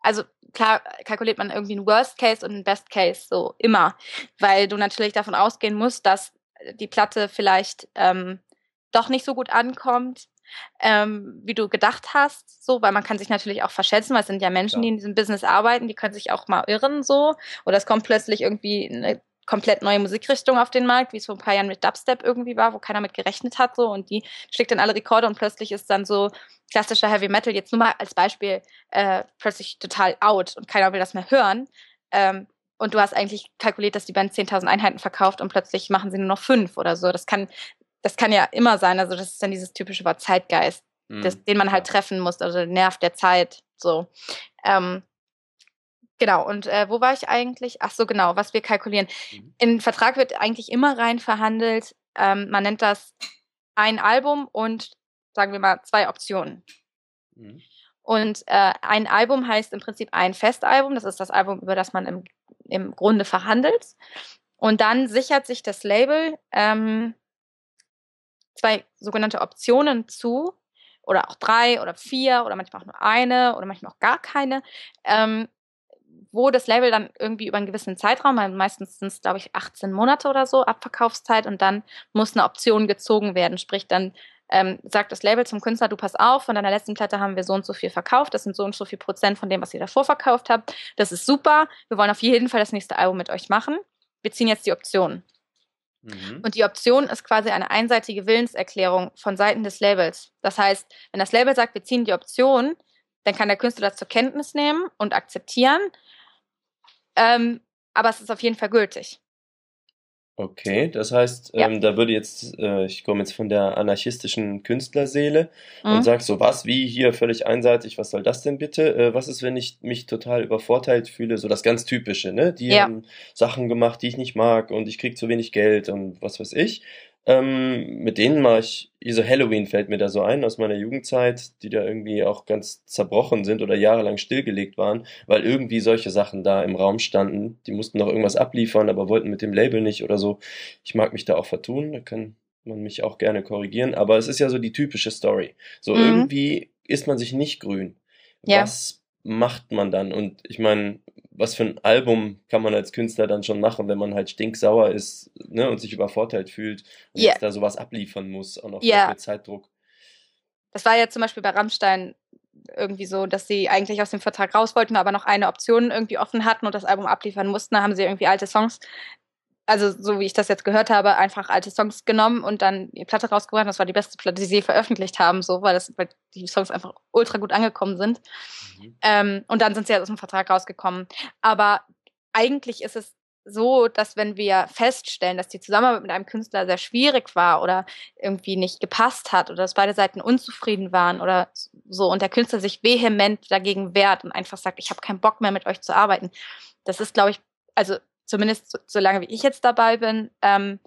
also klar kalkuliert man irgendwie einen Worst Case und einen Best Case so immer, weil du natürlich davon ausgehen musst, dass die Platte vielleicht ähm, doch nicht so gut ankommt, ähm, wie du gedacht hast, so, weil man kann sich natürlich auch verschätzen, weil es sind ja Menschen, ja. die in diesem Business arbeiten, die können sich auch mal irren, so, oder es kommt plötzlich irgendwie eine komplett neue Musikrichtung auf den Markt, wie es vor ein paar Jahren mit Dubstep irgendwie war, wo keiner mit gerechnet hat, so, und die schlägt dann alle Rekorde und plötzlich ist dann so klassischer Heavy Metal, jetzt nur mal als Beispiel, äh, plötzlich total out und keiner will das mehr hören. Ähm, und du hast eigentlich kalkuliert, dass die Band 10.000 Einheiten verkauft und plötzlich machen sie nur noch fünf oder so. Das kann das kann ja immer sein. Also das ist dann dieses typische Wort Zeitgeist, mhm. das, den man halt treffen muss, also der Nerv der Zeit. So. Ähm, genau, und äh, wo war ich eigentlich? Ach so, genau, was wir kalkulieren. Mhm. Im Vertrag wird eigentlich immer rein verhandelt. Ähm, man nennt das ein Album und sagen wir mal zwei Optionen. Mhm. Und äh, ein Album heißt im Prinzip ein Festalbum. Das ist das Album, über das man im, im Grunde verhandelt. Und dann sichert sich das Label ähm, zwei sogenannte Optionen zu oder auch drei oder vier oder manchmal auch nur eine oder manchmal auch gar keine, ähm, wo das Label dann irgendwie über einen gewissen Zeitraum, meistens sind es, glaube ich, 18 Monate oder so, Abverkaufszeit und dann muss eine Option gezogen werden. Sprich, dann ähm, sagt das Label zum Künstler, du pass auf, von deiner letzten Platte haben wir so und so viel verkauft, das sind so und so viel Prozent von dem, was ihr davor verkauft habt. Das ist super, wir wollen auf jeden Fall das nächste Album mit euch machen. Wir ziehen jetzt die Option. Mhm. Und die Option ist quasi eine einseitige Willenserklärung von Seiten des Labels. Das heißt, wenn das Label sagt, wir ziehen die Option, dann kann der Künstler das zur Kenntnis nehmen und akzeptieren. Ähm, aber es ist auf jeden Fall gültig. Okay, das heißt, ja. ähm, da würde jetzt, äh, ich komme jetzt von der anarchistischen Künstlerseele mhm. und sag so, was, wie, hier völlig einseitig, was soll das denn bitte? Äh, was ist, wenn ich mich total übervorteilt fühle? So das ganz Typische, ne? Die ja. haben Sachen gemacht, die ich nicht mag und ich krieg zu wenig Geld und was weiß ich. Ähm, mit denen mache ich, so Halloween fällt mir da so ein aus meiner Jugendzeit, die da irgendwie auch ganz zerbrochen sind oder jahrelang stillgelegt waren, weil irgendwie solche Sachen da im Raum standen. Die mussten noch irgendwas abliefern, aber wollten mit dem Label nicht oder so. Ich mag mich da auch vertun, da kann man mich auch gerne korrigieren, aber es ist ja so die typische Story. So mhm. irgendwie ist man sich nicht grün. Ja. Was macht man dann? Und ich meine, was für ein Album kann man als Künstler dann schon machen, wenn man halt stinksauer ist ne, und sich übervorteilt fühlt und yeah. jetzt da sowas abliefern muss, auch noch yeah. mit Zeitdruck. Das war ja zum Beispiel bei Rammstein irgendwie so, dass sie eigentlich aus dem Vertrag raus wollten, aber noch eine Option irgendwie offen hatten und das Album abliefern mussten. Da haben sie irgendwie alte Songs, also so wie ich das jetzt gehört habe, einfach alte Songs genommen und dann die Platte rausgebracht. Das war die beste Platte, die sie veröffentlicht haben, so, weil, das, weil die Songs einfach ultra gut angekommen sind. Mhm. Ähm, und dann sind sie aus dem Vertrag rausgekommen. Aber eigentlich ist es so, dass wenn wir feststellen, dass die Zusammenarbeit mit einem Künstler sehr schwierig war oder irgendwie nicht gepasst hat oder dass beide Seiten unzufrieden waren oder so und der Künstler sich vehement dagegen wehrt und einfach sagt, ich habe keinen Bock mehr mit euch zu arbeiten, das ist, glaube ich, also zumindest so, lange wie ich jetzt dabei bin, ähm,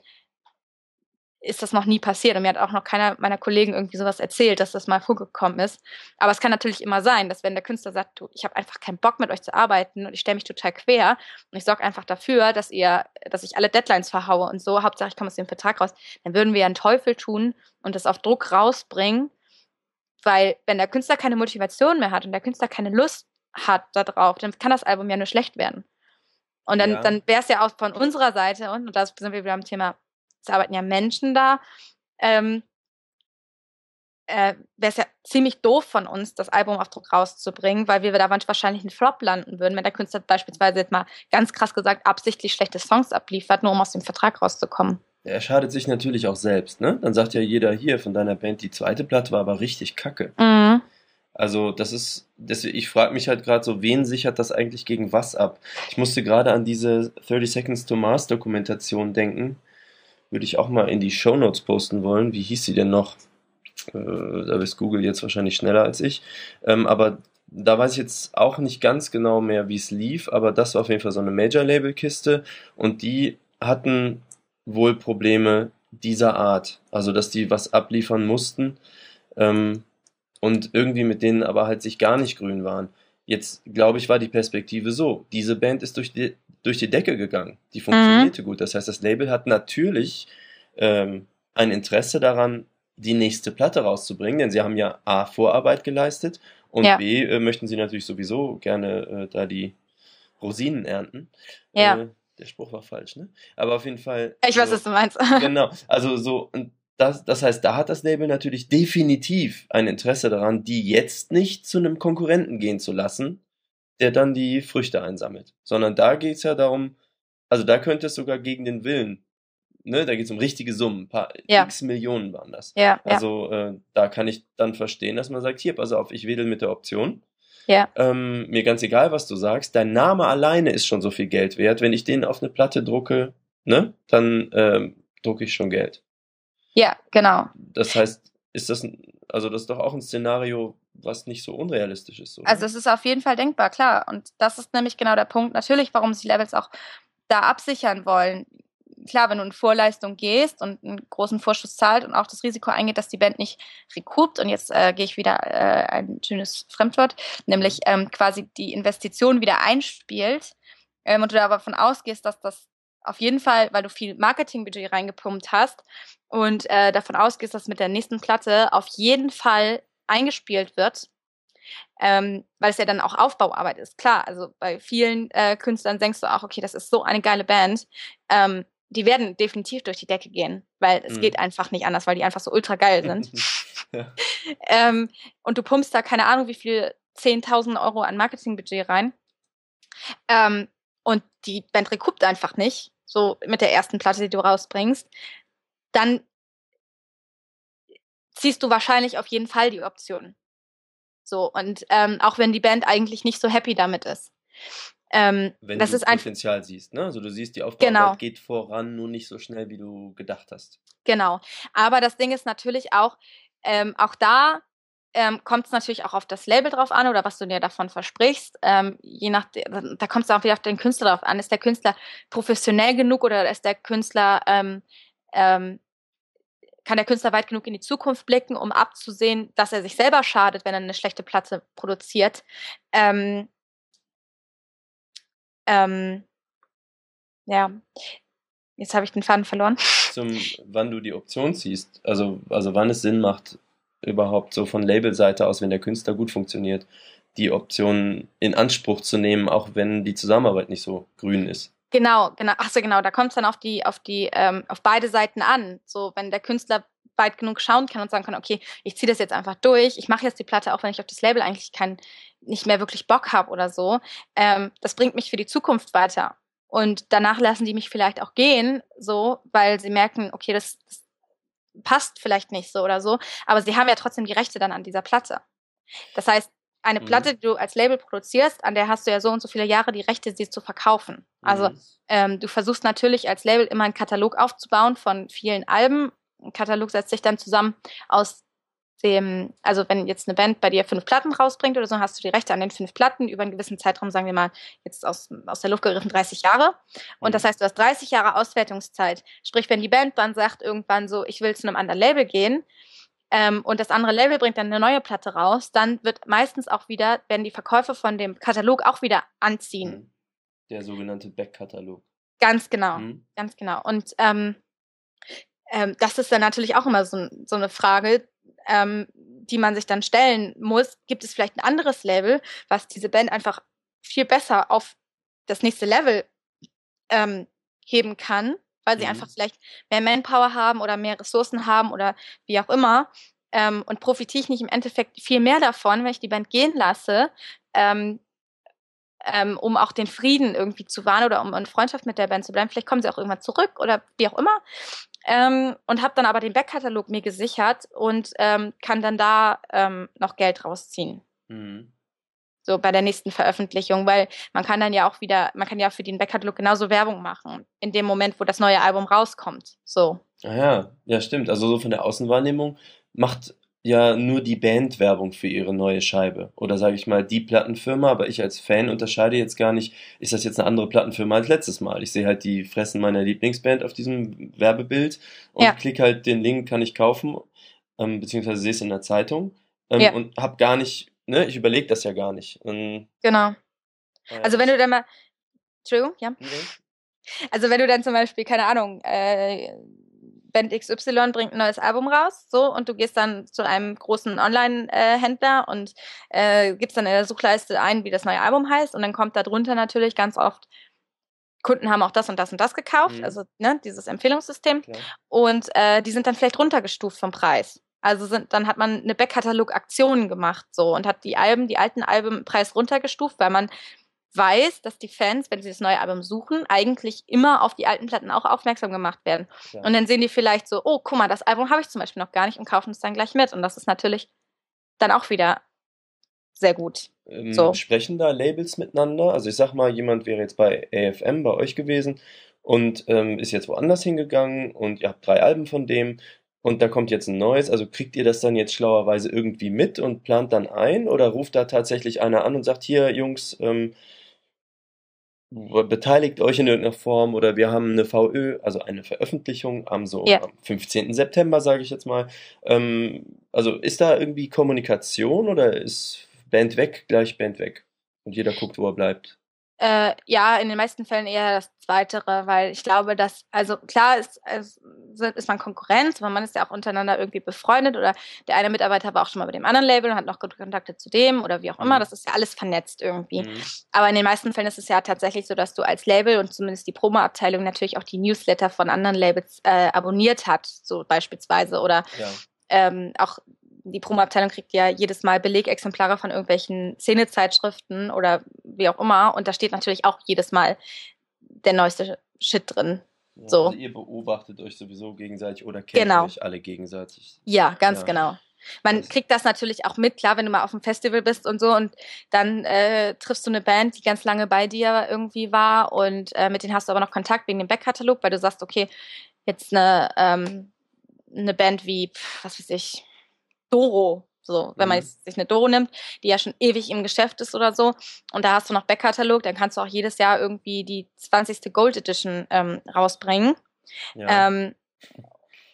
ist das noch nie passiert. Und mir hat auch noch keiner meiner Kollegen irgendwie sowas erzählt, dass das mal vorgekommen ist. Aber es kann natürlich immer sein, dass wenn der Künstler sagt, du, ich habe einfach keinen Bock mit euch zu arbeiten und ich stelle mich total quer und ich sorge einfach dafür, dass ihr, dass ich alle Deadlines verhaue und so, Hauptsache ich komme aus dem Vertrag raus, dann würden wir ja einen Teufel tun und das auf Druck rausbringen. Weil wenn der Künstler keine Motivation mehr hat und der Künstler keine Lust hat darauf, dann kann das Album ja nur schlecht werden. Und dann, ja. dann wäre es ja auch von unserer Seite, und, und da sind wir wieder am Thema es arbeiten ja Menschen da, ähm, äh, wäre es ja ziemlich doof von uns, das Album auf Druck rauszubringen, weil wir da wahrscheinlich einen Flop landen würden, wenn der Künstler beispielsweise jetzt mal ganz krass gesagt absichtlich schlechte Songs abliefert, nur um aus dem Vertrag rauszukommen. Er schadet sich natürlich auch selbst, ne? Dann sagt ja jeder hier von deiner Band, die zweite Platte war aber richtig kacke. Mhm. Also das ist, das, ich frage mich halt gerade so, wen sichert das eigentlich gegen was ab? Ich musste gerade an diese 30 Seconds to Mars Dokumentation denken, würde ich auch mal in die Show Notes posten wollen. Wie hieß sie denn noch? Äh, da ist Google jetzt wahrscheinlich schneller als ich. Ähm, aber da weiß ich jetzt auch nicht ganz genau mehr, wie es lief, aber das war auf jeden Fall so eine Major-Label-Kiste und die hatten wohl Probleme dieser Art. Also, dass die was abliefern mussten ähm, und irgendwie mit denen aber halt sich gar nicht grün waren. Jetzt, glaube ich, war die Perspektive so. Diese Band ist durch die, durch die Decke gegangen. Die funktionierte mhm. gut. Das heißt, das Label hat natürlich ähm, ein Interesse daran, die nächste Platte rauszubringen, denn sie haben ja A, Vorarbeit geleistet und ja. B, äh, möchten sie natürlich sowieso gerne äh, da die Rosinen ernten. Ja. Äh, der Spruch war falsch, ne? Aber auf jeden Fall. Ich weiß, was du meinst. genau. Also so, und das, das heißt, da hat das Label natürlich definitiv ein Interesse daran, die jetzt nicht zu einem Konkurrenten gehen zu lassen, der dann die Früchte einsammelt. Sondern da geht es ja darum, also da könnte es sogar gegen den Willen, ne, da geht es um richtige Summen, ein paar ja. x Millionen waren das. Ja, also ja. Äh, da kann ich dann verstehen, dass man sagt, hier, pass auf, ich wedel mit der Option. Ja. Ähm, mir ganz egal, was du sagst, dein Name alleine ist schon so viel Geld wert. Wenn ich den auf eine Platte drucke, ne, dann ähm, drucke ich schon Geld. Ja, genau. Das heißt, ist das, also das ist doch auch ein Szenario, was nicht so unrealistisch ist. Oder? Also es ist auf jeden Fall denkbar, klar. Und das ist nämlich genau der Punkt, natürlich, warum sie Levels auch da absichern wollen. Klar, wenn du in Vorleistung gehst und einen großen Vorschuss zahlt und auch das Risiko eingeht, dass die Band nicht rekupt, und jetzt äh, gehe ich wieder äh, ein schönes Fremdwort, nämlich ähm, quasi die Investition wieder einspielt ähm, und du davon ausgehst, dass das auf jeden Fall, weil du viel Marketingbudget reingepumpt hast und äh, davon ausgehst, dass mit der nächsten Platte auf jeden Fall eingespielt wird, ähm, weil es ja dann auch Aufbauarbeit ist. Klar, also bei vielen äh, Künstlern denkst du auch, okay, das ist so eine geile Band. Ähm, die werden definitiv durch die Decke gehen, weil es mhm. geht einfach nicht anders, weil die einfach so ultra geil sind. ja. ähm, und du pumpst da keine Ahnung, wie viel 10.000 Euro an Marketingbudget rein. Ähm, und die Band rekupt einfach nicht, so mit der ersten Platte, die du rausbringst, dann ziehst du wahrscheinlich auf jeden Fall die Option. So, und ähm, auch wenn die Band eigentlich nicht so happy damit ist. Ähm, wenn das du ist Potenzial siehst, ne? Also du siehst, die Aufbauarbeit genau. geht voran, nur nicht so schnell, wie du gedacht hast. Genau. Aber das Ding ist natürlich auch, ähm, auch da ähm, kommt es natürlich auch auf das Label drauf an oder was du dir davon versprichst. Ähm, je nach, da kommt es auch wieder auf den Künstler drauf an. Ist der Künstler professionell genug oder ist der Künstler ähm, ähm, kann der Künstler weit genug in die Zukunft blicken, um abzusehen, dass er sich selber schadet, wenn er eine schlechte Platte produziert. Ähm, ähm, ja, jetzt habe ich den Faden verloren. zum, wann du die Option ziehst. Also, also wann es Sinn macht, überhaupt so von Labelseite aus, wenn der Künstler gut funktioniert, die Option in Anspruch zu nehmen, auch wenn die Zusammenarbeit nicht so grün ist. Genau, genau. Achso, genau. Da kommt es dann auf die, auf die, ähm, auf beide Seiten an. So, wenn der Künstler weit genug schauen kann und sagen kann, okay, ich ziehe das jetzt einfach durch, ich mache jetzt die Platte, auch wenn ich auf das Label eigentlich kein, nicht mehr wirklich Bock habe oder so. Ähm, das bringt mich für die Zukunft weiter. Und danach lassen die mich vielleicht auch gehen, so, weil sie merken, okay, das, das passt vielleicht nicht so oder so, aber sie haben ja trotzdem die Rechte dann an dieser Platte. Das heißt, eine mhm. Platte, die du als Label produzierst, an der hast du ja so und so viele Jahre die Rechte, sie zu verkaufen. Also mhm. ähm, du versuchst natürlich als Label immer einen Katalog aufzubauen von vielen Alben. Ein Katalog setzt sich dann zusammen aus dem, also wenn jetzt eine Band bei dir fünf Platten rausbringt oder so, hast du die Rechte an den fünf Platten über einen gewissen Zeitraum, sagen wir mal, jetzt aus, aus der Luft gegriffen 30 Jahre. Und mhm. das heißt, du hast 30 Jahre Auswertungszeit. Sprich, wenn die Band dann sagt irgendwann so, ich will zu einem anderen Label gehen, ähm, und das andere Label bringt dann eine neue Platte raus, dann wird meistens auch wieder, werden die Verkäufe von dem Katalog auch wieder anziehen. Mhm. Der sogenannte Backkatalog. Ganz genau, mhm. ganz genau. Und ähm, ähm, das ist dann natürlich auch immer so, so eine Frage, ähm, die man sich dann stellen muss, gibt es vielleicht ein anderes Label, was diese Band einfach viel besser auf das nächste Level ähm, heben kann, weil sie mhm. einfach vielleicht mehr Manpower haben oder mehr Ressourcen haben oder wie auch immer. Ähm, und profitiere ich nicht im Endeffekt viel mehr davon, wenn ich die Band gehen lasse, ähm, ähm, um auch den Frieden irgendwie zu wahren oder um in Freundschaft mit der Band zu bleiben. Vielleicht kommen sie auch irgendwann zurück oder wie auch immer. Ähm, und habe dann aber den Backkatalog mir gesichert und ähm, kann dann da ähm, noch Geld rausziehen. Mhm. So bei der nächsten Veröffentlichung, weil man kann dann ja auch wieder, man kann ja für den Backkatalog genauso Werbung machen, in dem Moment, wo das neue Album rauskommt. So. Ah ja, ja, stimmt. Also so von der Außenwahrnehmung macht ja nur die Band Werbung für ihre neue Scheibe. Oder sage ich mal, die Plattenfirma, aber ich als Fan unterscheide jetzt gar nicht, ist das jetzt eine andere Plattenfirma als letztes Mal. Ich sehe halt die Fressen meiner Lieblingsband auf diesem Werbebild und ja. klicke halt den Link, kann ich kaufen, ähm, beziehungsweise sehe es in der Zeitung ähm, ja. und habe gar nicht, ne, ich überlege das ja gar nicht. Und, genau. Äh, also wenn du dann mal, Entschuldigung, ja. Okay. Also wenn du dann zum Beispiel, keine Ahnung, äh, Band XY bringt ein neues Album raus, so, und du gehst dann zu einem großen Online-Händler und äh, gibst dann in der Suchleiste ein, wie das neue Album heißt, und dann kommt da drunter natürlich ganz oft, Kunden haben auch das und das und das gekauft, mhm. also ne, dieses Empfehlungssystem, Klar. und äh, die sind dann vielleicht runtergestuft vom Preis. Also sind, dann hat man eine Backkatalog-Aktion gemacht so und hat die Alben, die alten Alben Preis runtergestuft, weil man weiß, dass die Fans, wenn sie das neue Album suchen, eigentlich immer auf die alten Platten auch aufmerksam gemacht werden. Ja. Und dann sehen die vielleicht so, oh, guck mal, das Album habe ich zum Beispiel noch gar nicht und kaufen es dann gleich mit. Und das ist natürlich dann auch wieder sehr gut. Ähm, so. Sprechen da Labels miteinander? Also ich sag mal, jemand wäre jetzt bei AFM bei euch gewesen und ähm, ist jetzt woanders hingegangen und ihr habt drei Alben von dem und da kommt jetzt ein neues. Also kriegt ihr das dann jetzt schlauerweise irgendwie mit und plant dann ein oder ruft da tatsächlich einer an und sagt, hier Jungs, ähm, beteiligt euch in irgendeiner Form oder wir haben eine VÖ, also eine Veröffentlichung am so ja. am 15. September, sage ich jetzt mal. Ähm, also ist da irgendwie Kommunikation oder ist Band weg, gleich Band weg? Und jeder guckt, wo er bleibt. Äh, ja, in den meisten Fällen eher das Zweitere, weil ich glaube, dass, also klar ist, ist, ist man Konkurrenz, aber man ist ja auch untereinander irgendwie befreundet oder der eine Mitarbeiter war auch schon mal bei dem anderen Label und hat noch gute Kontakte zu dem oder wie auch immer. Mhm. Das ist ja alles vernetzt irgendwie. Mhm. Aber in den meisten Fällen ist es ja tatsächlich so, dass du als Label und zumindest die Promo-Abteilung natürlich auch die Newsletter von anderen Labels äh, abonniert hat, so beispielsweise oder ja. ähm, auch die Promoabteilung kriegt ja jedes Mal Belegexemplare von irgendwelchen Szenezeitschriften oder wie auch immer. Und da steht natürlich auch jedes Mal der neueste Shit drin. Ja, so. Also ihr beobachtet euch sowieso gegenseitig oder kennt genau. euch alle gegenseitig. Ja, ganz ja. genau. Man kriegt das natürlich auch mit, klar, wenn du mal auf dem Festival bist und so und dann äh, triffst du eine Band, die ganz lange bei dir irgendwie war und äh, mit denen hast du aber noch Kontakt wegen dem Backkatalog, weil du sagst, okay, jetzt eine, ähm, eine Band wie, was weiß ich, Doro. So, wenn man mhm. sich eine Doro nimmt, die ja schon ewig im Geschäft ist oder so, und da hast du noch Backkatalog, dann kannst du auch jedes Jahr irgendwie die 20. Gold Edition ähm, rausbringen. Ja. Ähm,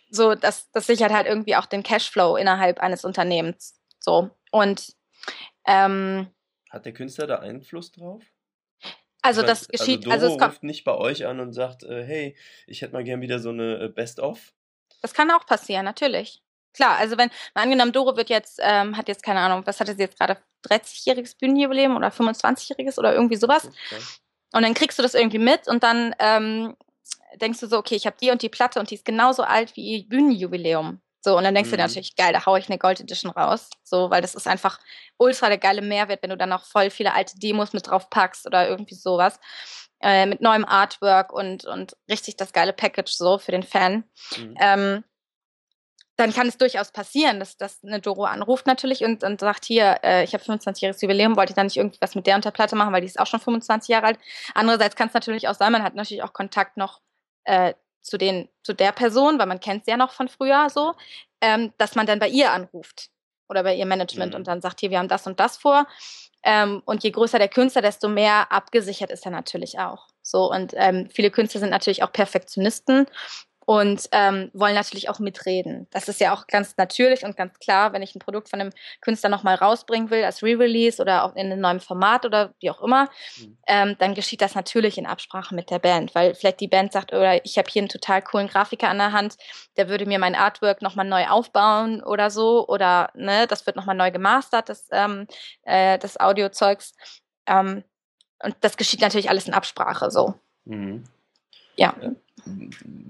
so, das, das sichert halt irgendwie auch den Cashflow innerhalb eines Unternehmens. So. Und ähm, hat der Künstler da Einfluss drauf? Also das geschieht, also, also es kommt nicht bei euch an und sagt, äh, hey, ich hätte mal gern wieder so eine äh, Best-of. Das kann auch passieren, natürlich. Klar, also wenn, mal angenommen, Doro wird jetzt, ähm, hat jetzt keine Ahnung, was hat sie jetzt gerade, 30-jähriges Bühnenjubiläum oder 25-jähriges oder irgendwie sowas. Okay. Und dann kriegst du das irgendwie mit und dann ähm, denkst du so, okay, ich habe die und die Platte und die ist genauso alt wie ihr Bühnenjubiläum. So, und dann denkst mhm. du natürlich, geil, da haue ich eine Gold Edition raus. So, weil das ist einfach ultra der geile Mehrwert, wenn du dann noch voll viele alte Demos mit drauf packst oder irgendwie sowas. Äh, mit neuem Artwork und, und richtig das geile Package so für den Fan. Mhm. Ähm, dann kann es durchaus passieren, dass, dass eine Doro anruft natürlich und, und sagt, hier, äh, ich habe 25-jähriges Jubiläum, wollte ich dann nicht irgendwie was mit der unter Platte machen, weil die ist auch schon 25 Jahre alt. Andererseits kann es natürlich auch sein, man hat natürlich auch Kontakt noch äh, zu, den, zu der Person, weil man kennt sie ja noch von früher so, ähm, dass man dann bei ihr anruft oder bei ihr Management mhm. und dann sagt, hier, wir haben das und das vor. Ähm, und je größer der Künstler, desto mehr abgesichert ist er natürlich auch. So, und ähm, viele Künstler sind natürlich auch Perfektionisten und ähm, wollen natürlich auch mitreden. Das ist ja auch ganz natürlich und ganz klar, wenn ich ein Produkt von einem Künstler nochmal rausbringen will, als Re-Release oder auch in einem neuen Format oder wie auch immer, mhm. ähm, dann geschieht das natürlich in Absprache mit der Band, weil vielleicht die Band sagt, oder ich habe hier einen total coolen Grafiker an der Hand, der würde mir mein Artwork nochmal neu aufbauen oder so, oder ne, das wird nochmal neu gemastert, das, ähm, äh, das Audiozeugs. Ähm, und das geschieht natürlich alles in Absprache so. Mhm. Ja.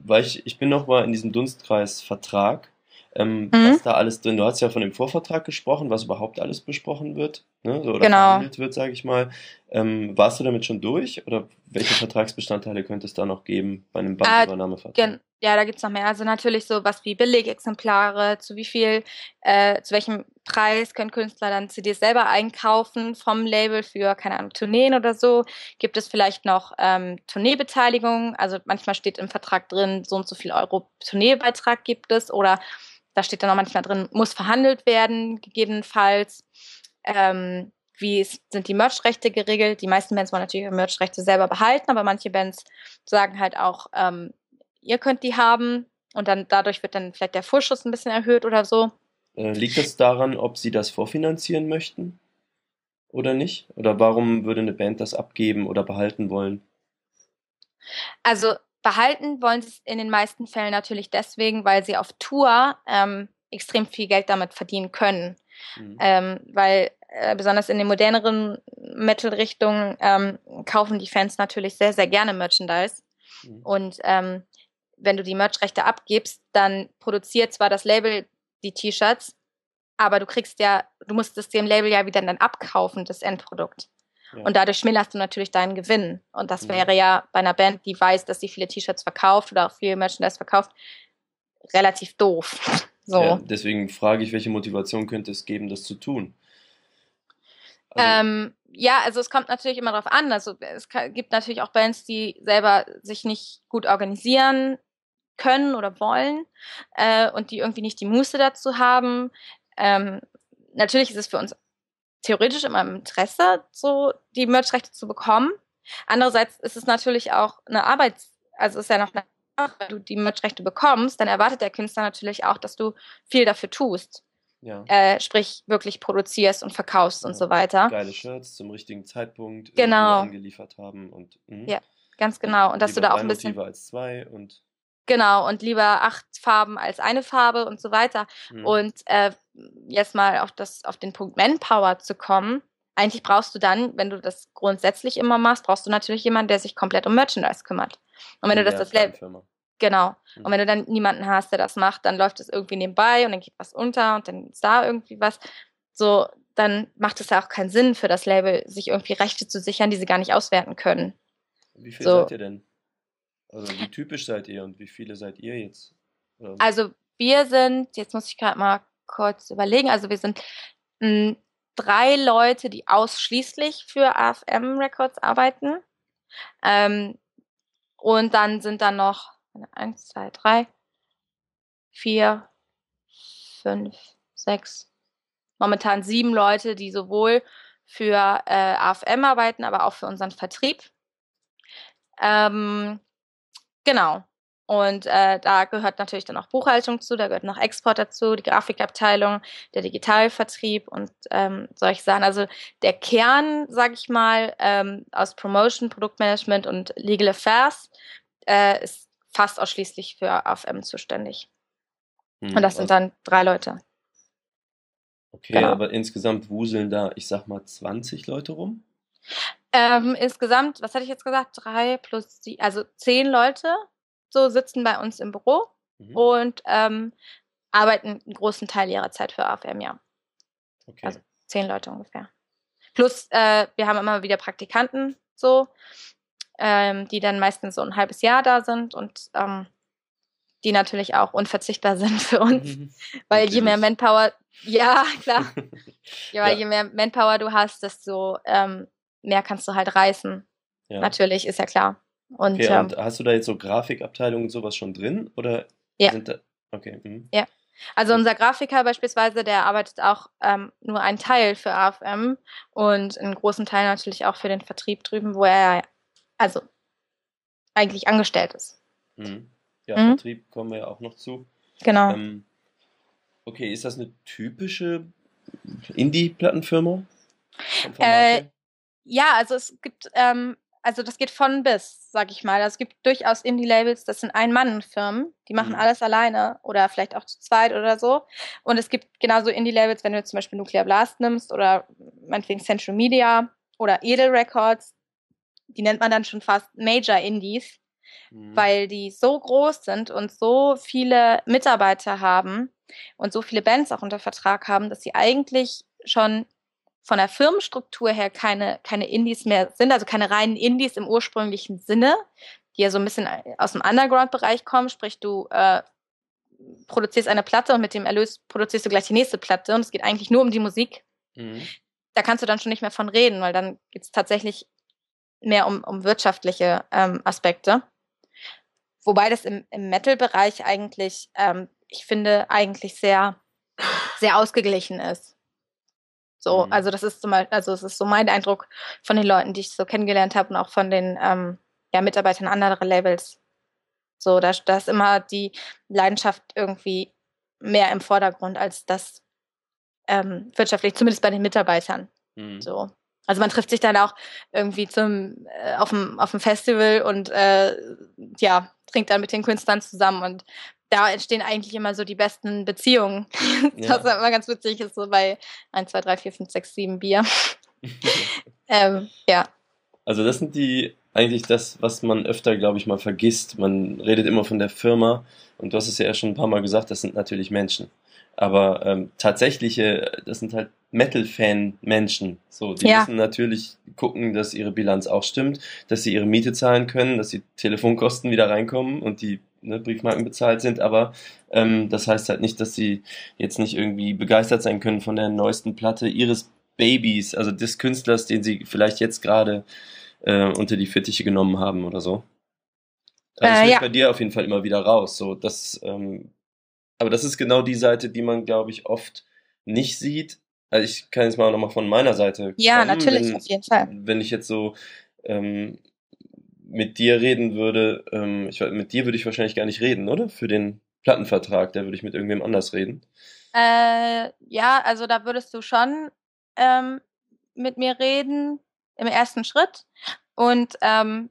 Weil ich, ich bin noch mal in diesem Dunstkreis Vertrag. Ähm, mhm. Was da alles drin, du hast ja von dem Vorvertrag gesprochen, was überhaupt alles besprochen wird, ne, so, oder genau. verhandelt wird, sage ich mal. Ähm, warst du damit schon durch oder welche Vertragsbestandteile könnte es da noch geben bei einem Bandübernahmevertrag? Äh, ja, da gibt es noch mehr. Also natürlich so was wie Billigexemplare, zu wie viel, äh, zu welchem Preis können Künstler dann CDs selber einkaufen vom Label für, keine Ahnung, Tourneen oder so. Gibt es vielleicht noch ähm, Tourneebeteiligung? Also manchmal steht im Vertrag drin, so und so viel Euro Tourneebeitrag gibt es oder da steht dann auch manchmal drin, muss verhandelt werden, gegebenenfalls. Ähm, wie sind die Merch-Rechte geregelt? Die meisten Bands wollen natürlich ihre Merch-Rechte selber behalten, aber manche Bands sagen halt auch, ähm, ihr könnt die haben und dann dadurch wird dann vielleicht der Vorschuss ein bisschen erhöht oder so. Äh, liegt das daran, ob sie das vorfinanzieren möchten oder nicht? Oder warum würde eine Band das abgeben oder behalten wollen? Also behalten wollen sie es in den meisten Fällen natürlich deswegen, weil sie auf Tour ähm, extrem viel Geld damit verdienen können. Mhm. Ähm, weil äh, besonders in den moderneren Metal-Richtungen ähm, kaufen die Fans natürlich sehr, sehr gerne Merchandise. Mhm. Und ähm, wenn du die Merch-Rechte abgibst, dann produziert zwar das Label die T-Shirts, aber du kriegst ja, du musst es dem Label ja wieder dann abkaufen, das Endprodukt. Ja. Und dadurch schmällerst du natürlich deinen Gewinn. Und das wäre ja bei einer Band, die weiß, dass sie viele T-Shirts verkauft oder auch viel Merchandise verkauft, relativ doof. So. Ja, deswegen frage ich, welche Motivation könnte es geben, das zu tun? Also, ähm, ja, also es kommt natürlich immer darauf an. Also es gibt natürlich auch Bands, die selber sich nicht gut organisieren können oder wollen äh, und die irgendwie nicht die Muße dazu haben. Ähm, natürlich ist es für uns theoretisch immer im Interesse, so die Merchrechte zu bekommen. Andererseits ist es natürlich auch eine Arbeits-, also ist ja noch eine wenn du die Merchrechte bekommst, dann erwartet der Künstler natürlich auch, dass du viel dafür tust. Ja. Äh, sprich, wirklich produzierst und verkaufst ja. und so weiter. Geile Shirts zum richtigen Zeitpunkt genau. angeliefert haben und mh. ja, ganz genau. Und dass du da auch ein bisschen. Motive als zwei und Genau, und lieber acht Farben als eine Farbe und so weiter. Mhm. Und äh, jetzt mal auf, das, auf den Punkt Manpower zu kommen. Eigentlich brauchst du dann, wenn du das grundsätzlich immer machst, brauchst du natürlich jemanden, der sich komplett um Merchandise kümmert. Und wenn du das das. Genau. Mhm. Und wenn du dann niemanden hast, der das macht, dann läuft es irgendwie nebenbei und dann geht was unter und dann ist da irgendwie was. So, dann macht es ja auch keinen Sinn für das Label, sich irgendwie Rechte zu sichern, die sie gar nicht auswerten können. Wie viel so. seid ihr denn? Also wie typisch seid ihr und wie viele seid ihr jetzt? Oder? Also wir sind, jetzt muss ich gerade mal kurz überlegen, also wir sind mh, hm, drei Leute, die ausschließlich für AFM Records arbeiten. Ähm, und dann sind da noch eins, zwei, drei, vier, fünf, sechs, momentan sieben Leute, die sowohl für äh, AFM arbeiten, aber auch für unseren Vertrieb. Ähm, Genau. Und äh, da gehört natürlich dann auch Buchhaltung zu, da gehört noch Export dazu, die Grafikabteilung, der Digitalvertrieb und ähm, solche Sachen. Also der Kern, sage ich mal, ähm, aus Promotion, Produktmanagement und Legal Affairs äh, ist fast ausschließlich für AFM zuständig. Hm, und das sind dann drei Leute. Okay, genau. aber insgesamt wuseln da, ich sag mal, 20 Leute rum? Ähm, insgesamt, was hatte ich jetzt gesagt? Drei plus die, also zehn Leute so sitzen bei uns im Büro mhm. und ähm, arbeiten einen großen Teil ihrer Zeit für AFM, ja. Okay. Also zehn Leute ungefähr. Plus, äh, wir haben immer wieder Praktikanten so, ähm, die dann meistens so ein halbes Jahr da sind und ähm, die natürlich auch unverzichtbar sind für uns. Mhm. Weil natürlich. je mehr Manpower, ja, klar. ja, ja, je mehr Manpower du hast, desto ähm, mehr kannst du halt reißen. Ja. Natürlich, ist ja klar. Und, okay, und hast du da jetzt so Grafikabteilungen und sowas schon drin? Oder ja. sind da. Okay. Mhm. Ja. Also unser Grafiker beispielsweise, der arbeitet auch ähm, nur einen Teil für AFM und einen großen Teil natürlich auch für den Vertrieb drüben, wo er also eigentlich angestellt ist. Mhm. Ja, mhm. Vertrieb kommen wir ja auch noch zu. Genau. Ähm, okay, ist das eine typische Indie-Plattenfirma? Äh, ja, also es gibt ähm, also das geht von bis, sag ich mal. Also es gibt durchaus Indie-Labels, das sind Ein-Mann-Firmen, die machen mhm. alles alleine oder vielleicht auch zu zweit oder so. Und es gibt genauso Indie-Labels, wenn du zum Beispiel Nuclear Blast nimmst oder meinetwegen Central Media oder Edel Records, die nennt man dann schon fast Major Indies, mhm. weil die so groß sind und so viele Mitarbeiter haben und so viele Bands auch unter Vertrag haben, dass sie eigentlich schon von der Firmenstruktur her keine, keine Indies mehr sind, also keine reinen Indies im ursprünglichen Sinne, die ja so ein bisschen aus dem Underground-Bereich kommen, sprich du äh, produzierst eine Platte und mit dem Erlös produzierst du gleich die nächste Platte und es geht eigentlich nur um die Musik. Mhm. Da kannst du dann schon nicht mehr von reden, weil dann geht es tatsächlich mehr um, um wirtschaftliche ähm, Aspekte. Wobei das im, im Metal-Bereich eigentlich, ähm, ich finde, eigentlich sehr, sehr ausgeglichen ist. So, mhm. also das ist zum Beispiel, also es ist so mein Eindruck von den Leuten, die ich so kennengelernt habe und auch von den ähm, ja, Mitarbeitern anderer Labels. So, da, da ist immer die Leidenschaft irgendwie mehr im Vordergrund als das ähm, wirtschaftlich, zumindest bei den Mitarbeitern. Mhm. So. Also man trifft sich dann auch irgendwie zum äh, auf dem auf dem Festival und äh, ja trinkt dann mit den Künstlern zusammen und da entstehen eigentlich immer so die besten Beziehungen. Ja. Das ist immer ganz witzig, ist so bei 1, 2, 3, 4, 5, 6, 7 Bier. ähm, ja. Also das sind die eigentlich das, was man öfter, glaube ich, mal vergisst. Man redet immer von der Firma und du hast es ja schon ein paar Mal gesagt, das sind natürlich Menschen. Aber ähm, tatsächliche, das sind halt Metal-Fan-Menschen. So, die ja. müssen natürlich gucken, dass ihre Bilanz auch stimmt, dass sie ihre Miete zahlen können, dass die Telefonkosten wieder reinkommen und die ne, Briefmarken bezahlt sind, aber ähm, das heißt halt nicht, dass sie jetzt nicht irgendwie begeistert sein können von der neuesten Platte ihres Babys, also des Künstlers, den sie vielleicht jetzt gerade äh, unter die Fittiche genommen haben oder so. Also das äh, wird ja. bei dir auf jeden Fall immer wieder raus. So, das, ähm, aber das ist genau die Seite, die man, glaube ich, oft nicht sieht. Also ich kann jetzt mal nochmal von meiner Seite. Ja, kommen, natürlich, wenn, auf jeden Fall. Wenn ich jetzt so ähm, mit dir reden würde, ähm, ich, mit dir würde ich wahrscheinlich gar nicht reden, oder? Für den Plattenvertrag, da würde ich mit irgendwem anders reden. Äh, ja, also da würdest du schon ähm, mit mir reden im ersten Schritt. Und ähm,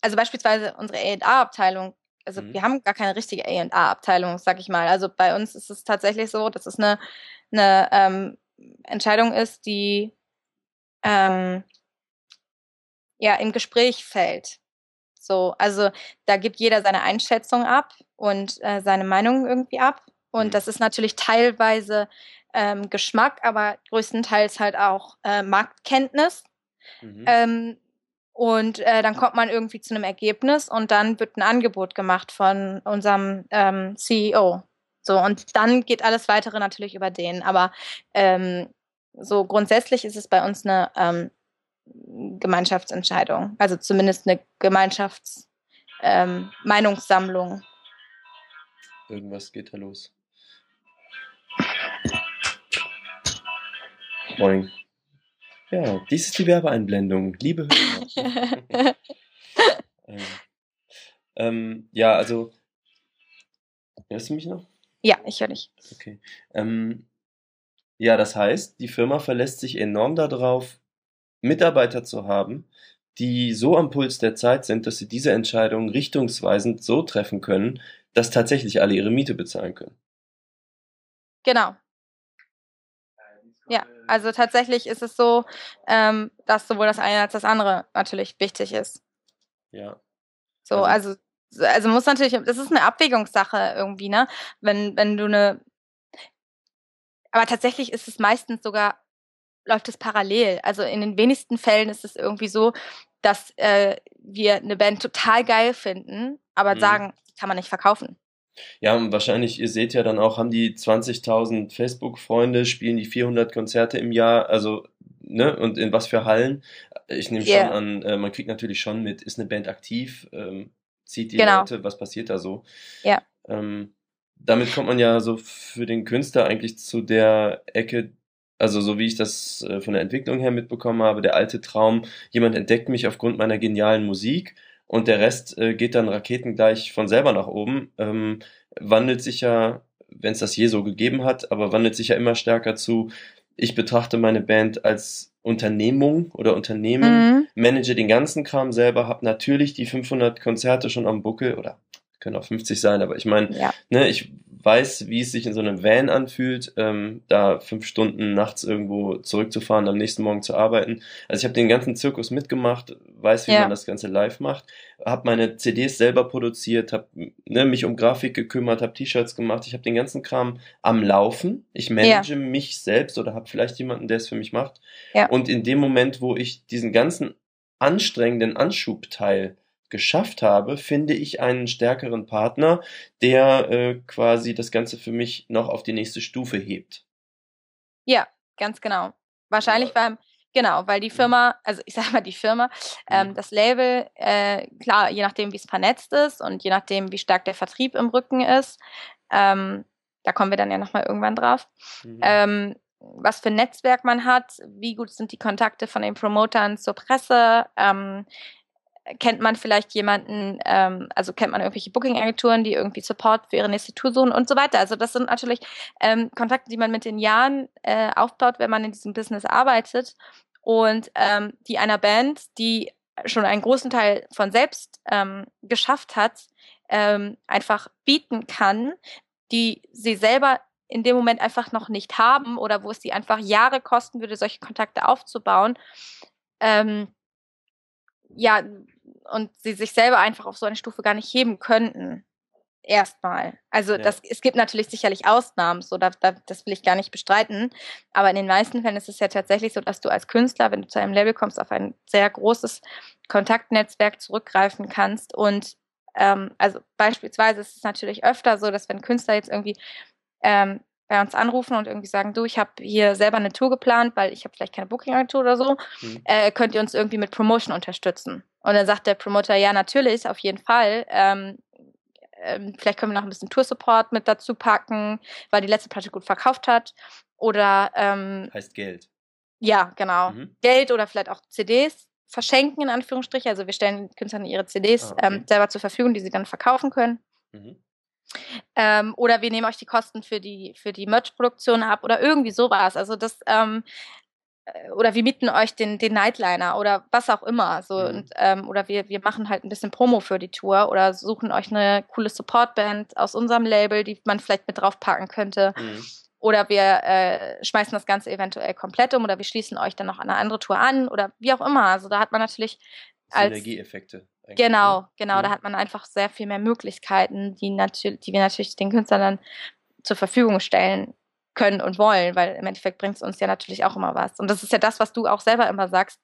also beispielsweise unsere A&A-Abteilung, also mhm. wir haben gar keine richtige A&A-Abteilung, sag ich mal. Also bei uns ist es tatsächlich so, dass es eine, eine ähm, Entscheidung ist, die ähm, ja im Gespräch fällt. So, also da gibt jeder seine Einschätzung ab und äh, seine Meinung irgendwie ab. Und mhm. das ist natürlich teilweise ähm, Geschmack, aber größtenteils halt auch äh, Marktkenntnis. Mhm. Ähm, und äh, dann kommt man irgendwie zu einem Ergebnis und dann wird ein Angebot gemacht von unserem ähm, CEO. So, und dann geht alles weitere natürlich über den. Aber ähm, so grundsätzlich ist es bei uns eine ähm, Gemeinschaftsentscheidung. Also zumindest eine Gemeinschaftsmeinungssammlung. Ähm, Irgendwas geht da los. Moin. Ja, dies ist die Werbeeinblendung. Liebe Hörer. ähm, Ähm, ja, also. Hörst du mich noch? Ja, ich höre dich. Okay. Ähm, ja, das heißt, die Firma verlässt sich enorm darauf, Mitarbeiter zu haben, die so am Puls der Zeit sind, dass sie diese Entscheidung richtungsweisend so treffen können, dass tatsächlich alle ihre Miete bezahlen können. Genau. Ja, also tatsächlich ist es so, ähm, dass sowohl das eine als das andere natürlich wichtig ist. Ja. So, also, also, also muss natürlich, das ist eine Abwägungssache irgendwie, ne? Wenn, wenn du eine, aber tatsächlich ist es meistens sogar, läuft es parallel. Also in den wenigsten Fällen ist es irgendwie so, dass äh, wir eine Band total geil finden, aber mhm. sagen, kann man nicht verkaufen. Ja, und wahrscheinlich, ihr seht ja dann auch, haben die 20.000 Facebook-Freunde, spielen die 400 Konzerte im Jahr, also, ne, und in was für Hallen. Ich nehme yeah. schon an, äh, man kriegt natürlich schon mit, ist eine Band aktiv, ähm, zieht die genau. Leute, was passiert da so? Ja. Ähm, damit kommt man ja so für den Künstler eigentlich zu der Ecke, also so wie ich das äh, von der Entwicklung her mitbekommen habe, der alte Traum, jemand entdeckt mich aufgrund meiner genialen Musik und der Rest äh, geht dann raketengleich von selber nach oben, ähm, wandelt sich ja, wenn es das je so gegeben hat, aber wandelt sich ja immer stärker zu, ich betrachte meine Band als Unternehmung oder Unternehmen, mhm. manage den ganzen Kram selber, habe natürlich die 500 Konzerte schon am Buckel oder können auch 50 sein, aber ich meine, ja. ne, ich weiß, wie es sich in so einem Van anfühlt, ähm, da fünf Stunden nachts irgendwo zurückzufahren, am nächsten Morgen zu arbeiten. Also ich habe den ganzen Zirkus mitgemacht, weiß, wie ja. man das Ganze live macht, habe meine CDs selber produziert, habe ne, mich um Grafik gekümmert, habe T-Shirts gemacht, ich habe den ganzen Kram am Laufen. Ich manage ja. mich selbst oder habe vielleicht jemanden, der es für mich macht. Ja. Und in dem Moment, wo ich diesen ganzen anstrengenden Anschubteil geschafft habe, finde ich einen stärkeren Partner, der äh, quasi das Ganze für mich noch auf die nächste Stufe hebt. Ja, ganz genau. Wahrscheinlich beim, genau, weil die mhm. Firma, also ich sage mal die Firma, ähm, mhm. das Label, äh, klar, je nachdem, wie es vernetzt ist und je nachdem, wie stark der Vertrieb im Rücken ist, ähm, da kommen wir dann ja nochmal irgendwann drauf. Mhm. Ähm, was für ein Netzwerk man hat, wie gut sind die Kontakte von den Promotern zur Presse, ähm, kennt man vielleicht jemanden, ähm, also kennt man irgendwelche Booking-Agenturen, die irgendwie Support für ihre nächste Tour suchen und so weiter. Also das sind natürlich ähm, Kontakte, die man mit den Jahren äh, aufbaut, wenn man in diesem Business arbeitet und ähm, die einer Band, die schon einen großen Teil von selbst ähm, geschafft hat, ähm, einfach bieten kann, die sie selber in dem Moment einfach noch nicht haben oder wo es sie einfach Jahre kosten würde, solche Kontakte aufzubauen. Ähm, ja, und sie sich selber einfach auf so eine Stufe gar nicht heben könnten. Erstmal. Also ja. das, es gibt natürlich sicherlich Ausnahmen, so da, da, das will ich gar nicht bestreiten. Aber in den meisten Fällen ist es ja tatsächlich so, dass du als Künstler, wenn du zu einem Label kommst, auf ein sehr großes Kontaktnetzwerk zurückgreifen kannst. Und ähm, also beispielsweise ist es natürlich öfter so, dass wenn Künstler jetzt irgendwie ähm, bei uns anrufen und irgendwie sagen, du, ich habe hier selber eine Tour geplant, weil ich habe vielleicht keine Booking-Agentur oder so, mhm. äh, könnt ihr uns irgendwie mit Promotion unterstützen? Und dann sagt der Promoter, ja, natürlich, auf jeden Fall. Ähm, ähm, vielleicht können wir noch ein bisschen Tour-Support mit dazu packen, weil die letzte Platte gut verkauft hat. Oder ähm, heißt Geld. Ja, genau. Mhm. Geld oder vielleicht auch CDs verschenken, in Anführungsstrichen. Also wir stellen Künstlern ihre CDs ah, okay. ähm, selber zur Verfügung, die sie dann verkaufen können. Mhm. Ähm, oder wir nehmen euch die Kosten für die, für die Merch-Produktion ab oder irgendwie sowas. Also das, ähm, äh, oder wir mieten euch den, den Nightliner oder was auch immer. So, mhm. und, ähm, oder wir, wir machen halt ein bisschen Promo für die Tour oder suchen euch eine coole Supportband aus unserem Label, die man vielleicht mit draufpacken könnte. Mhm. Oder wir äh, schmeißen das Ganze eventuell komplett um oder wir schließen euch dann noch an eine andere Tour an oder wie auch immer. Also da hat man natürlich Synergieeffekte. Genau, ne? genau. Mhm. Da hat man einfach sehr viel mehr Möglichkeiten, die, natürlich, die wir natürlich den Künstlern dann zur Verfügung stellen können und wollen, weil im Endeffekt bringt es uns ja natürlich auch immer was. Und das ist ja das, was du auch selber immer sagst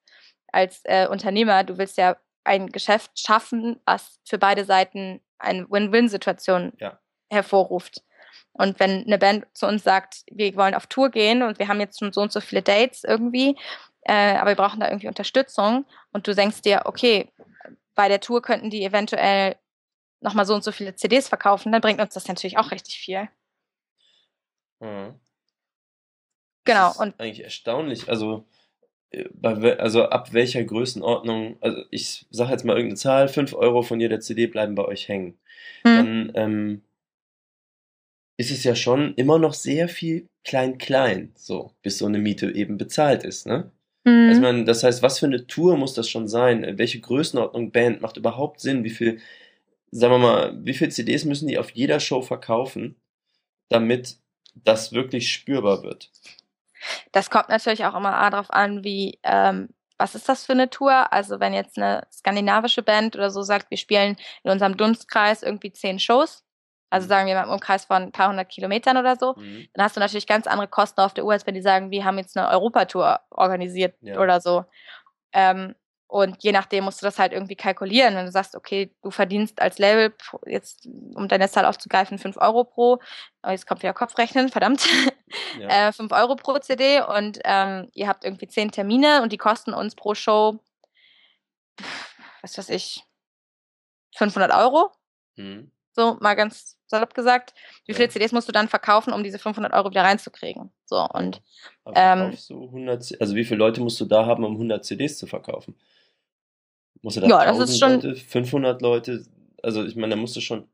als äh, Unternehmer. Du willst ja ein Geschäft schaffen, was für beide Seiten eine Win-Win-Situation ja. hervorruft. Und wenn eine Band zu uns sagt, wir wollen auf Tour gehen und wir haben jetzt schon so und so viele Dates irgendwie, äh, aber wir brauchen da irgendwie Unterstützung und du denkst dir, okay, bei der Tour könnten die eventuell nochmal so und so viele CDs verkaufen, dann bringt uns das natürlich auch richtig viel. Mhm. Genau. Das ist und eigentlich erstaunlich. Also also ab welcher Größenordnung, also ich sage jetzt mal irgendeine Zahl, 5 Euro von jeder CD bleiben bei euch hängen. Hm. Dann ähm, ist es ja schon immer noch sehr viel klein-klein, so, bis so eine Miete eben bezahlt ist, ne? Mhm. Also man, das heißt, was für eine Tour muss das schon sein? Welche Größenordnung Band macht überhaupt Sinn? Wie viel, sagen wir mal, wie viel CDs müssen die auf jeder Show verkaufen, damit das wirklich spürbar wird? Das kommt natürlich auch immer darauf an, wie, ähm, was ist das für eine Tour? Also wenn jetzt eine skandinavische Band oder so sagt, wir spielen in unserem Dunstkreis irgendwie zehn Shows, also mhm. sagen wir mal im Umkreis von ein paar hundert Kilometern oder so, mhm. dann hast du natürlich ganz andere Kosten auf der Uhr, als wenn die sagen, wir haben jetzt eine Europatour organisiert ja. oder so. Ähm, und je nachdem musst du das halt irgendwie kalkulieren. Wenn du sagst, okay, du verdienst als Label jetzt, um deine Zahl aufzugreifen, 5 Euro pro, oh, jetzt kommt wieder Kopfrechnen, verdammt, ja. äh, 5 Euro pro CD und ähm, ihr habt irgendwie 10 Termine und die kosten uns pro Show, was weiß ich, 500 Euro. Mhm. So, mal ganz salopp gesagt. Wie ja. viele CDs musst du dann verkaufen, um diese 500 Euro wieder reinzukriegen? So, und. Ähm, so 100, also, wie viele Leute musst du da haben, um 100 CDs zu verkaufen? Musst du da ja, das ist schon. Leute, 500 Leute? Also, ich meine, da musst du schon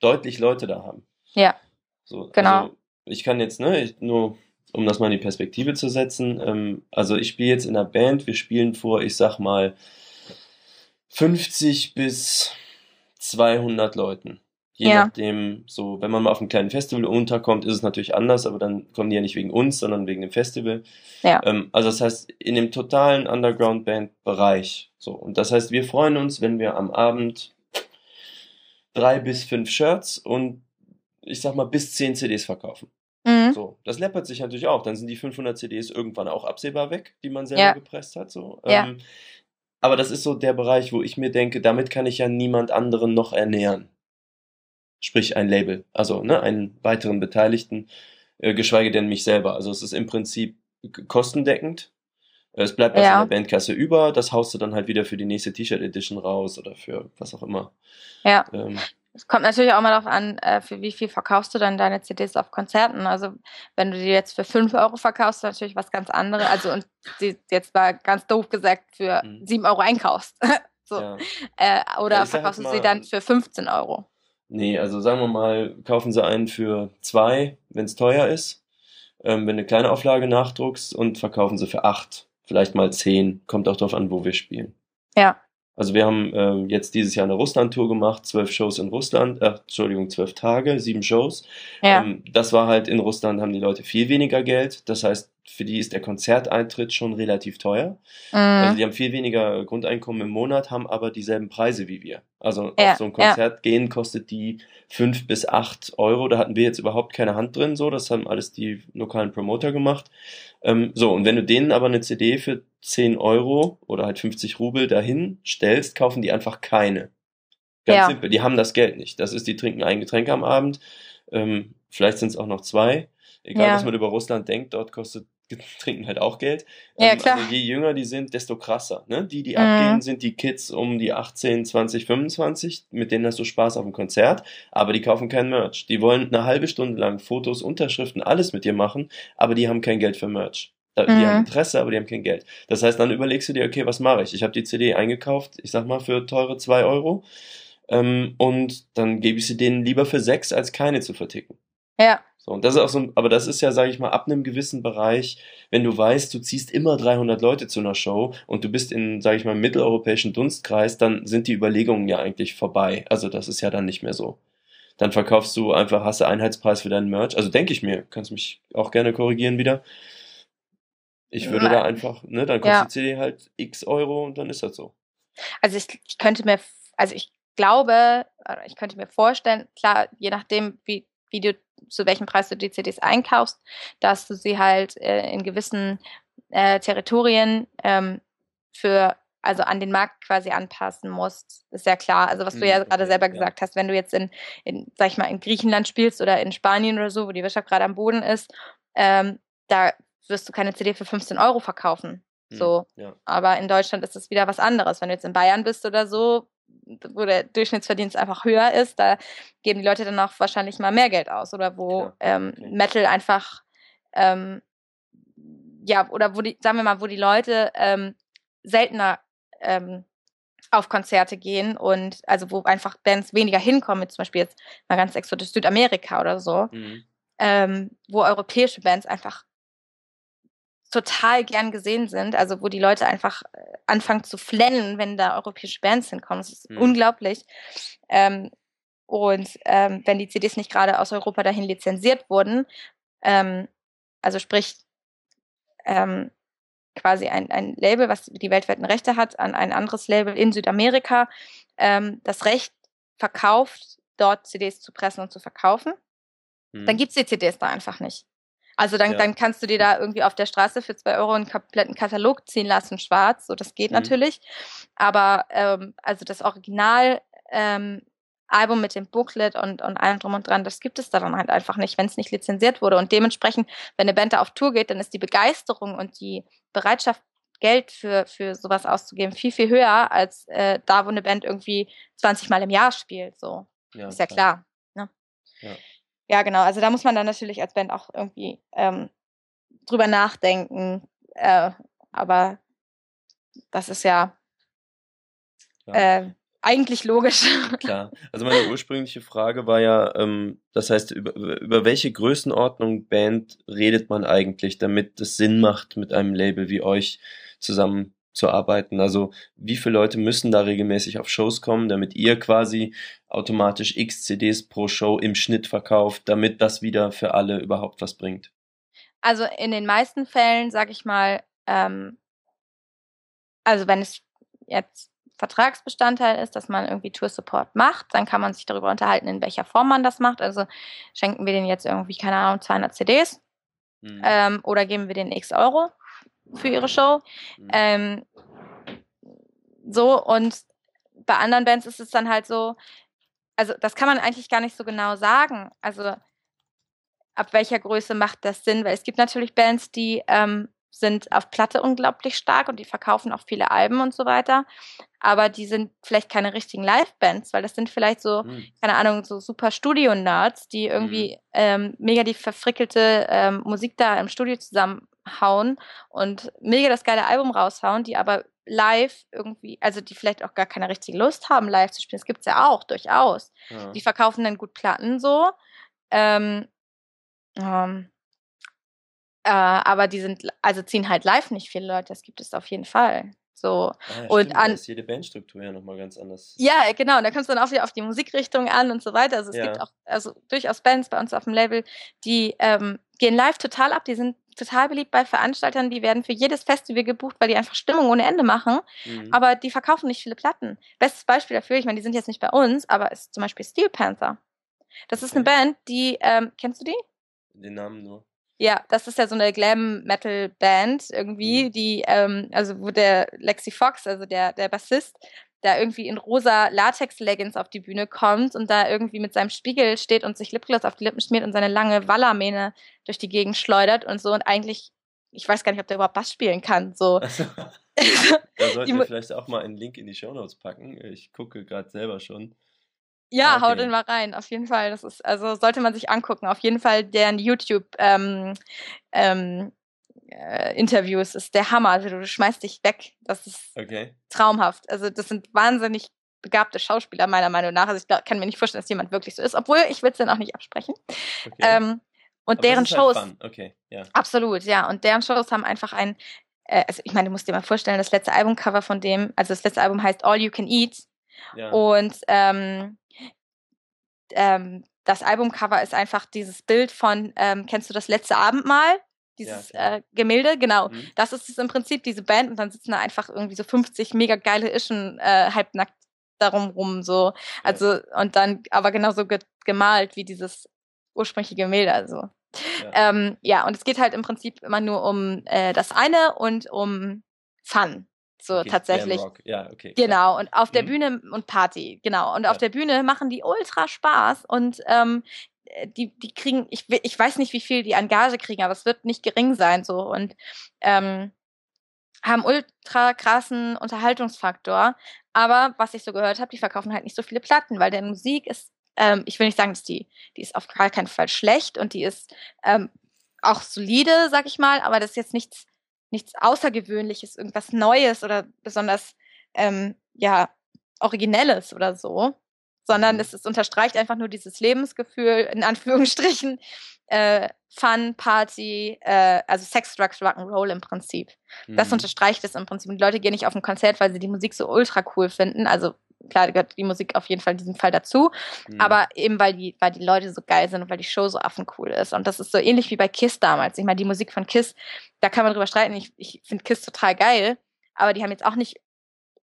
deutlich Leute da haben. Ja. So, genau. Also, ich kann jetzt, ne, ich, nur um das mal in die Perspektive zu setzen, ähm, also ich spiele jetzt in einer Band, wir spielen vor, ich sag mal, 50 bis 200 Leuten. Je ja. nachdem, so, wenn man mal auf einem kleinen Festival unterkommt, ist es natürlich anders, aber dann kommen die ja nicht wegen uns, sondern wegen dem Festival. Ja. Ähm, also das heißt, in dem totalen Underground-Band-Bereich. So, und das heißt, wir freuen uns, wenn wir am Abend drei bis fünf Shirts und ich sag mal bis zehn CDs verkaufen. Mhm. So, das läppert sich natürlich auch. Dann sind die 500 CDs irgendwann auch absehbar weg, die man selber ja. gepresst hat. So. Ähm, aber das ist so der Bereich, wo ich mir denke, damit kann ich ja niemand anderen noch ernähren sprich ein Label, also ne, einen weiteren Beteiligten, äh, geschweige denn mich selber. Also es ist im Prinzip kostendeckend. Es bleibt was ja. in der Bandkasse über, das haust du dann halt wieder für die nächste T-Shirt Edition raus oder für was auch immer. Ja. Ähm, es kommt natürlich auch mal darauf an, äh, für wie viel verkaufst du dann deine CDs auf Konzerten. Also wenn du die jetzt für 5 Euro verkaufst, natürlich was ganz anderes. Also und die jetzt mal ganz doof gesagt für mhm. 7 Euro einkaufst. so. Ja. Äh, oder ja, verkaufst du sie dann für 15 Euro. Nee, also sagen wir mal, kaufen sie einen für zwei, wenn es teuer ist, ähm, wenn du eine kleine Auflage nachdruckst und verkaufen sie für acht, vielleicht mal zehn, kommt auch darauf an, wo wir spielen. Ja. Also wir haben ähm, jetzt dieses Jahr eine Russland-Tour gemacht, zwölf Shows in Russland, äh, Entschuldigung, zwölf Tage, sieben Shows. Ja. Ähm, das war halt in Russland haben die Leute viel weniger Geld. Das heißt, für die ist der Konzerteintritt schon relativ teuer. Mhm. Also die haben viel weniger Grundeinkommen im Monat, haben aber dieselben Preise wie wir. Also ja, auf so ein Konzert ja. gehen kostet die fünf bis acht Euro. Da hatten wir jetzt überhaupt keine Hand drin, so. Das haben alles die lokalen Promoter gemacht. Ähm, so, und wenn du denen aber eine CD für zehn Euro oder halt 50 Rubel dahin stellst, kaufen die einfach keine. Ganz ja. simpel. Die haben das Geld nicht. Das ist, die trinken ein Getränk am Abend. Ähm, vielleicht sind es auch noch zwei. Egal, was man über Russland denkt, dort kostet trinken halt auch Geld. Ja, ähm, klar. Also je jünger die sind, desto krasser. Ne? Die, die mhm. abgehen, sind die Kids um die 18, 20, 25, mit denen hast du Spaß auf dem Konzert, aber die kaufen kein Merch. Die wollen eine halbe Stunde lang Fotos, Unterschriften, alles mit dir machen, aber die haben kein Geld für Merch. Die mhm. haben Interesse, aber die haben kein Geld. Das heißt, dann überlegst du dir, okay, was mache ich? Ich habe die CD eingekauft, ich sag mal, für teure zwei Euro. Ähm, und dann gebe ich sie denen lieber für sechs, als keine zu verticken. Ja. So, und das ist auch so, aber das ist ja, sage ich mal, ab einem gewissen Bereich, wenn du weißt, du ziehst immer 300 Leute zu einer Show und du bist in, sage ich mal, mitteleuropäischen Dunstkreis, dann sind die Überlegungen ja eigentlich vorbei. Also das ist ja dann nicht mehr so. Dann verkaufst du einfach, hast du Einheitspreis für deinen Merch. Also denke ich mir, kannst mich auch gerne korrigieren wieder. Ich würde Nein. da einfach, ne, dann kostet ja. die CD halt x Euro und dann ist das so. Also ich, ich könnte mir, also ich glaube, ich könnte mir vorstellen, klar, je nachdem, wie, wie du zu welchem Preis du die CDs einkaufst, dass du sie halt äh, in gewissen äh, Territorien ähm, für also an den Markt quasi anpassen musst, ist ja klar. Also was du ja mhm, gerade selber gesagt hast, wenn du jetzt in, in, sag ich mal, in Griechenland spielst oder in Spanien oder so, wo die Wirtschaft gerade am Boden ist, ähm, da wirst du keine CD für 15 Euro verkaufen. Mhm, so. Ja. Aber in Deutschland ist es wieder was anderes. Wenn du jetzt in Bayern bist oder so, wo der Durchschnittsverdienst einfach höher ist, da geben die Leute dann auch wahrscheinlich mal mehr Geld aus oder wo ähm, Metal einfach ähm, ja, oder wo die, sagen wir mal, wo die Leute ähm, seltener ähm, auf Konzerte gehen und also wo einfach Bands weniger hinkommen, zum Beispiel jetzt mal ganz exotisch Südamerika oder so, mhm. ähm, wo europäische Bands einfach total gern gesehen sind, also wo die Leute einfach äh, anfangen zu flennen, wenn da europäische Bands hinkommen. Das ist mhm. unglaublich. Ähm, und ähm, wenn die CDs nicht gerade aus Europa dahin lizenziert wurden, ähm, also sprich ähm, quasi ein, ein Label, was die weltweiten Rechte hat, an ein anderes Label in Südamerika, ähm, das Recht verkauft, dort CDs zu pressen und zu verkaufen, mhm. dann gibt's die CDs da einfach nicht. Also dann, ja. dann kannst du dir da irgendwie auf der Straße für zwei Euro einen kompletten Katalog ziehen lassen, schwarz. So, das geht mhm. natürlich. Aber ähm, also das Original ähm, Album mit dem Booklet und, und allem drum und dran, das gibt es da dann halt einfach nicht, wenn es nicht lizenziert wurde. Und dementsprechend, wenn eine Band da auf Tour geht, dann ist die Begeisterung und die Bereitschaft, Geld für, für sowas auszugeben, viel, viel höher, als äh, da, wo eine Band irgendwie 20 Mal im Jahr spielt. So. Ja, ist ja klar. klar ne? ja. Ja, genau. Also da muss man dann natürlich als Band auch irgendwie ähm, drüber nachdenken. Äh, aber das ist ja, ja. Äh, eigentlich logisch. Klar. Also meine ursprüngliche Frage war ja, ähm, das heißt, über, über welche Größenordnung Band redet man eigentlich, damit es Sinn macht, mit einem Label wie euch zusammenzuarbeiten? Also wie viele Leute müssen da regelmäßig auf Shows kommen, damit ihr quasi automatisch X CDs pro Show im Schnitt verkauft, damit das wieder für alle überhaupt was bringt? Also in den meisten Fällen, sag ich mal, ähm, also wenn es jetzt Vertragsbestandteil ist, dass man irgendwie Tour Support macht. Dann kann man sich darüber unterhalten, in welcher Form man das macht. Also schenken wir denen jetzt irgendwie, keine Ahnung, 200 CDs mhm. ähm, oder geben wir denen x Euro für ihre Show. Mhm. Ähm, so, und bei anderen Bands ist es dann halt so, also das kann man eigentlich gar nicht so genau sagen. Also ab welcher Größe macht das Sinn? Weil es gibt natürlich Bands, die ähm, sind auf Platte unglaublich stark und die verkaufen auch viele Alben und so weiter. Aber die sind vielleicht keine richtigen Live-Bands, weil das sind vielleicht so, mhm. keine Ahnung, so super Studio-Nerds, die irgendwie mhm. ähm, mega die verfrickelte ähm, Musik da im Studio zusammenhauen und mega das geile Album raushauen, die aber live irgendwie, also die vielleicht auch gar keine richtige Lust haben, live zu spielen. Das gibt's ja auch, durchaus. Ja. Die verkaufen dann gut Platten so. Ähm, ähm, äh, aber die sind, also ziehen halt live nicht viele Leute, das gibt es auf jeden Fall. So. Ah, ja, und stimmt, an, ist jede Bandstruktur ja nochmal ganz anders. Ja, genau. Und da kommt es dann auch wieder auf die Musikrichtung an und so weiter. Also es ja. gibt auch also durchaus Bands bei uns auf dem Label, die ähm, gehen live total ab, die sind total beliebt bei Veranstaltern, die werden für jedes Festival gebucht, weil die einfach Stimmung ohne Ende machen. Mhm. Aber die verkaufen nicht viele Platten. Bestes Beispiel dafür, ich meine, die sind jetzt nicht bei uns, aber ist zum Beispiel Steel Panther. Das ist eine Band, die, ähm, kennst du die? Den Namen nur. Ja, das ist ja so eine Glam-Metal-Band irgendwie, mhm. die, ähm, also wo der Lexi Fox, also der, der Bassist, da irgendwie in rosa Latex-Leggings auf die Bühne kommt und da irgendwie mit seinem Spiegel steht und sich Lipgloss auf die Lippen schmiert und seine lange Wallermähne durch die Gegend schleudert und so und eigentlich, ich weiß gar nicht, ob der überhaupt Bass spielen kann, so. Also, da sollten wir vielleicht auch mal einen Link in die Show Notes packen. Ich gucke gerade selber schon. Ja, okay. hau den mal rein, auf jeden Fall. Das ist, also sollte man sich angucken. Auf jeden Fall deren YouTube ähm, ähm, äh, Interviews ist der Hammer. Also du schmeißt dich weg. Das ist okay. traumhaft. Also das sind wahnsinnig begabte Schauspieler meiner Meinung nach. Also ich glaub, kann mir nicht vorstellen, dass jemand wirklich so ist, obwohl ich will es dann auch nicht absprechen. Okay. Ähm, und Aber deren halt Shows. Halt okay, ja. Absolut, ja. Und deren Shows haben einfach ein, äh, also ich meine, du musst dir mal vorstellen, das letzte Albumcover von dem, also das letzte Album heißt All You Can Eat. Ja. Und ähm, ähm, das Albumcover ist einfach dieses Bild von, ähm, kennst du das letzte Abendmahl? Dieses ja, äh, Gemälde, genau. Mhm. Das ist es im Prinzip, diese Band, und dann sitzen da einfach irgendwie so 50 mega geile Ischen äh, halbnackt darum rum, so. Also, ja. und dann aber genauso ge gemalt wie dieses ursprüngliche Gemälde, also. Ja. Ähm, ja, und es geht halt im Prinzip immer nur um äh, das eine und um Fun. So okay, tatsächlich. Ja, okay. Genau. Und auf der mhm. Bühne und Party, genau. Und ja. auf der Bühne machen die ultra Spaß und ähm, die, die kriegen, ich, ich weiß nicht, wie viel die an Gage kriegen, aber es wird nicht gering sein so und ähm, haben ultra krassen Unterhaltungsfaktor. Aber was ich so gehört habe, die verkaufen halt nicht so viele Platten, weil der Musik ist, ähm, ich will nicht sagen, dass die, die ist auf gar keinen Fall schlecht und die ist ähm, auch solide, sag ich mal, aber das ist jetzt nichts nichts Außergewöhnliches, irgendwas Neues oder besonders ähm, ja Originelles oder so, sondern es, es unterstreicht einfach nur dieses Lebensgefühl in Anführungsstrichen äh, Fun, Party, äh, also Sex, Drugs, Rock'n'Roll im Prinzip. Mhm. Das unterstreicht es im Prinzip. Die Leute gehen nicht auf ein Konzert, weil sie die Musik so ultra cool finden. Also klar gehört die Musik auf jeden Fall in diesem Fall dazu, mhm. aber eben weil die, weil die Leute so geil sind und weil die Show so affencool ist. Und das ist so ähnlich wie bei Kiss damals. Ich meine, die Musik von Kiss, da kann man drüber streiten. Ich, ich finde Kiss total geil, aber die haben jetzt auch nicht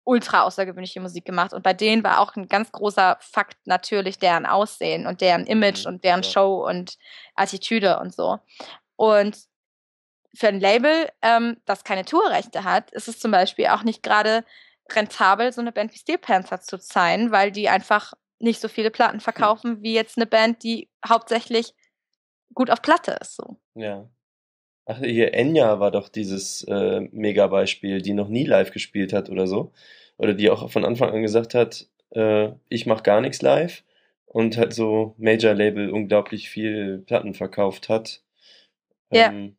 ultra außergewöhnliche Musik gemacht. Und bei denen war auch ein ganz großer Fakt natürlich deren Aussehen und deren Image mhm. und deren ja. Show und Attitüde und so. Und für ein Label, ähm, das keine Tourrechte hat, ist es zum Beispiel auch nicht gerade rentabel, so eine Band wie Steel Panther zu sein, weil die einfach nicht so viele Platten verkaufen hm. wie jetzt eine Band, die hauptsächlich gut auf Platte ist. So. Ja. Ach, hier Enya war doch dieses äh, Mega-Beispiel, die noch nie live gespielt hat oder so. Oder die auch von Anfang an gesagt hat, äh, ich mach gar nichts live und halt so Major-Label unglaublich viel Platten verkauft hat. Ähm, ja.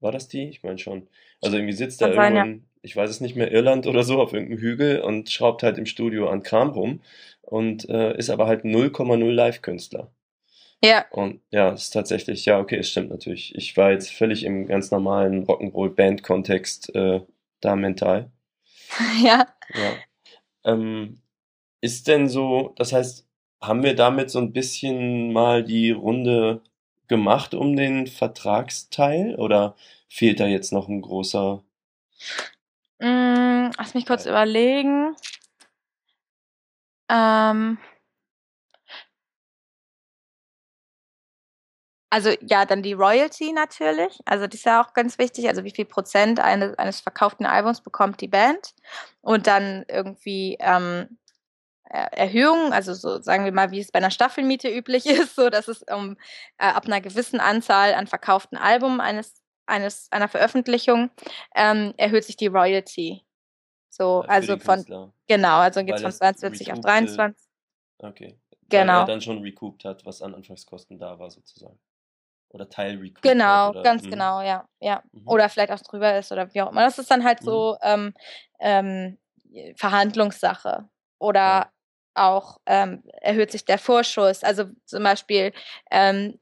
War das die? Ich meine schon. Also irgendwie sitzt da irgendwo in, ich weiß es nicht mehr, Irland oder so, auf irgendeinem Hügel und schraubt halt im Studio an Kram rum und äh, ist aber halt 0,0 Live-Künstler. Ja. Und ja, es ist tatsächlich, ja, okay, es stimmt natürlich. Ich war jetzt völlig im ganz normalen Rock'n'Roll-Band-Kontext äh, da mental. Ja. Ja. Ähm, ist denn so, das heißt, haben wir damit so ein bisschen mal die Runde gemacht um den Vertragsteil oder fehlt da jetzt noch ein großer? Mm, lass mich kurz überlegen. Ähm, Also ja, dann die Royalty natürlich. Also das ist ja auch ganz wichtig. Also wie viel Prozent eines, eines verkauften Albums bekommt die Band. Und dann irgendwie ähm, Erhöhungen, also so sagen wir mal, wie es bei einer Staffelmiete üblich ist, so dass es um äh, ab einer gewissen Anzahl an verkauften Alben eines, eines einer Veröffentlichung ähm, erhöht sich die Royalty. So, ja, also von genau, also geht es von 42 auf 23. Okay. Genau. Weil er dann schon recouped hat, was an Anfangskosten da war, sozusagen oder Teil Recruit Genau, oder, ganz mh. genau, ja. ja. Mhm. Oder vielleicht auch drüber ist oder wie auch immer. Das ist dann halt mhm. so ähm, ähm, Verhandlungssache. Oder ja. auch ähm, erhöht sich der Vorschuss. Also zum Beispiel, ähm,